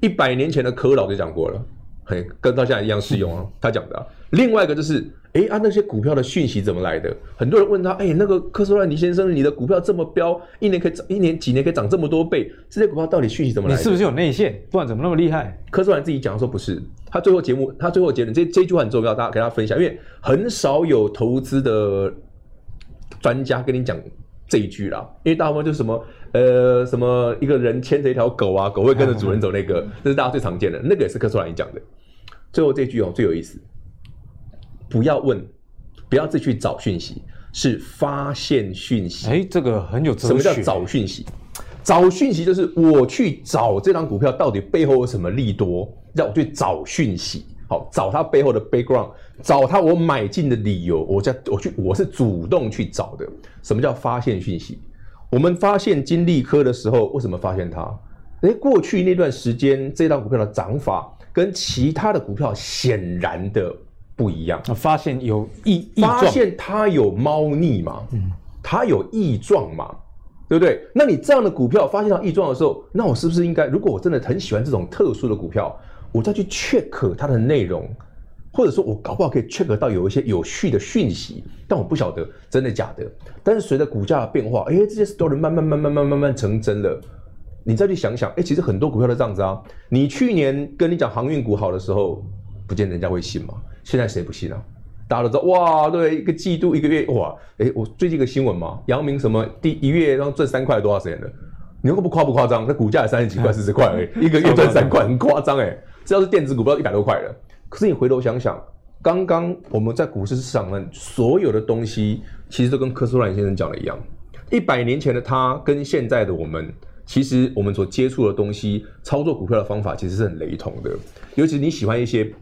[SPEAKER 3] 一百年前的柯老就讲过了，嘿，跟到现在一样适用啊。他讲的啊。另外一个就是。哎，啊，那些股票的讯息怎么来的？很多人问他，哎，那个科斯托兰尼先生，你的股票这么飙，一年可以涨，一年几年可以涨这么多倍，这些股票到底讯息怎么来的？
[SPEAKER 1] 你是不是有内线？不然怎么那么厉害？
[SPEAKER 3] 科斯托兰自己讲说不是，他最后节目，他最后结论，这这句话很重要，大家给他分享，因为很少有投资的专家跟你讲这一句啦，因为大部分就是什么，呃，什么一个人牵着一条狗啊，狗会跟着主人走，那个，那是大家最常见的，那个也是科斯托兰讲的。最后这句哦，最有意思。不要问，不要自己去找讯息，是发现讯息。
[SPEAKER 1] 哎，这个很有。
[SPEAKER 3] 什么叫找讯息？找讯息就是我去找这张股票到底背后有什么利多，让我去找讯息。好，找它背后的 background，找它我买进的理由。我在我去，我是主动去找的。什么叫发现讯息？我们发现金利科的时候，为什么发现它？哎，过去那段时间这张股票的涨法跟其他的股票显然的。不一样，
[SPEAKER 1] 发现有异
[SPEAKER 3] 发现它有猫腻嘛，嗯，它有异状嘛，对不对？那你这样的股票发现到异状的时候，那我是不是应该，如果我真的很喜欢这种特殊的股票，我再去 check 它的内容，或者说我搞不好可以 check 到有一些有序的讯息，但我不晓得真的假的。但是随着股价的变化，哎、这些 story 慢慢慢慢慢慢慢成真了。你再去想想，哎、其实很多股票都这样子啊。你去年跟你讲航运股好的时候，不见人家会信嘛。现在谁不信啊？大家都知道，哇，对，一个季度一个月，哇，哎、我最近一个新闻嘛，杨明什么第一月然后赚三块多少钱了？你说不夸不夸张？那股价也三十几块、四十块，一个月赚三块，很夸张哎。这要是电子股，不要一百多块了。可是你回头想想，刚刚我们在股市市场上所有的东西，其实都跟科斯兰先生讲的一样。一百年前的他跟现在的我们，其实我们所接触的东西，操作股票的方法，其实是很雷同的。尤其你喜欢一些。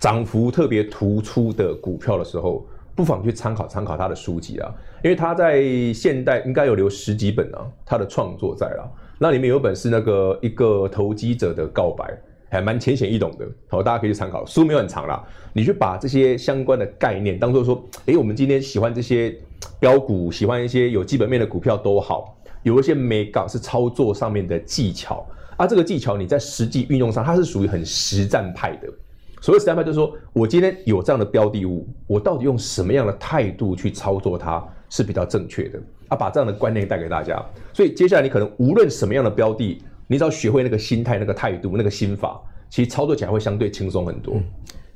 [SPEAKER 3] 涨幅特别突出的股票的时候，不妨去参考参考他的书籍啊，因为他在现代应该有留十几本啊，他的创作在啦。那里面有本是那个一个投机者的告白，还蛮浅显易懂的，好，大家可以去参考。书没有很长啦，你去把这些相关的概念当做说，诶，我们今天喜欢这些标股，喜欢一些有基本面的股票都好，有一些美感是操作上面的技巧啊，这个技巧你在实际运用上，它是属于很实战派的。所谓实战派就是说，我今天有这样的标的物，我到底用什么样的态度去操作它是比较正确的啊？把这样的观念带给大家。所以接下来你可能无论什么样的标的，你只要学会那个心态、那个态度、那个心法，其实操作起来会相对轻松很多。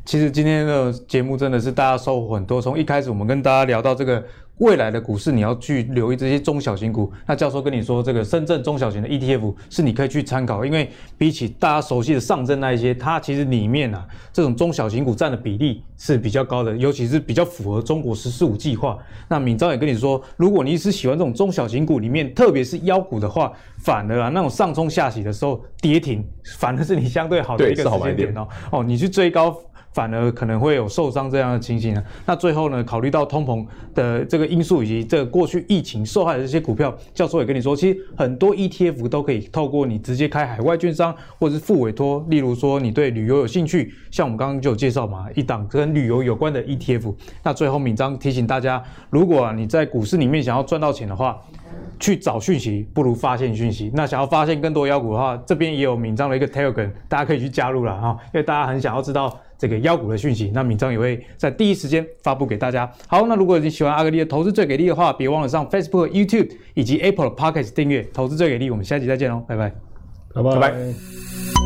[SPEAKER 1] 其实今天的节目真的是大家收获很多。从一开始我们跟大家聊到这个未来的股市，你要去留意这些中小型股。那教授跟你说，这个深圳中小型的 ETF 是你可以去参考，因为比起大家熟悉的上证那一些，它其实里面啊这种中小型股占的比例是比较高的，尤其是比较符合中国“十四五”计划。那敏昭也跟你说，如果你是喜欢这种中小型股里面，特别是妖股的话，反而啊那种上冲下洗的时候跌停，反而是你相对好的一个时间点哦。哦，你去追高。反而可能会有受伤这样的情形呢。那最后呢，考虑到通膨的这个因素以及这个过去疫情受害的这些股票，教授也跟你说，其实很多 ETF 都可以透过你直接开海外券商或者是副委托。例如说你对旅游有兴趣，像我们刚刚就有介绍嘛，一档跟旅游有关的 ETF。那最后敏章提醒大家，如果你在股市里面想要赚到钱的话，去找讯息不如发现讯息。那想要发现更多妖股的话，这边也有敏章的一个 Telegram，大家可以去加入了哈，因为大家很想要知道。这个妖股的讯息，那敏章也会在第一时间发布给大家。好，那如果你喜欢阿格力的投资最给力的话，别忘了上 Facebook、YouTube 以及 Apple 的 Podcast 订阅。投资最给力，我们下期再见喽，拜拜，
[SPEAKER 2] 拜拜。拜拜。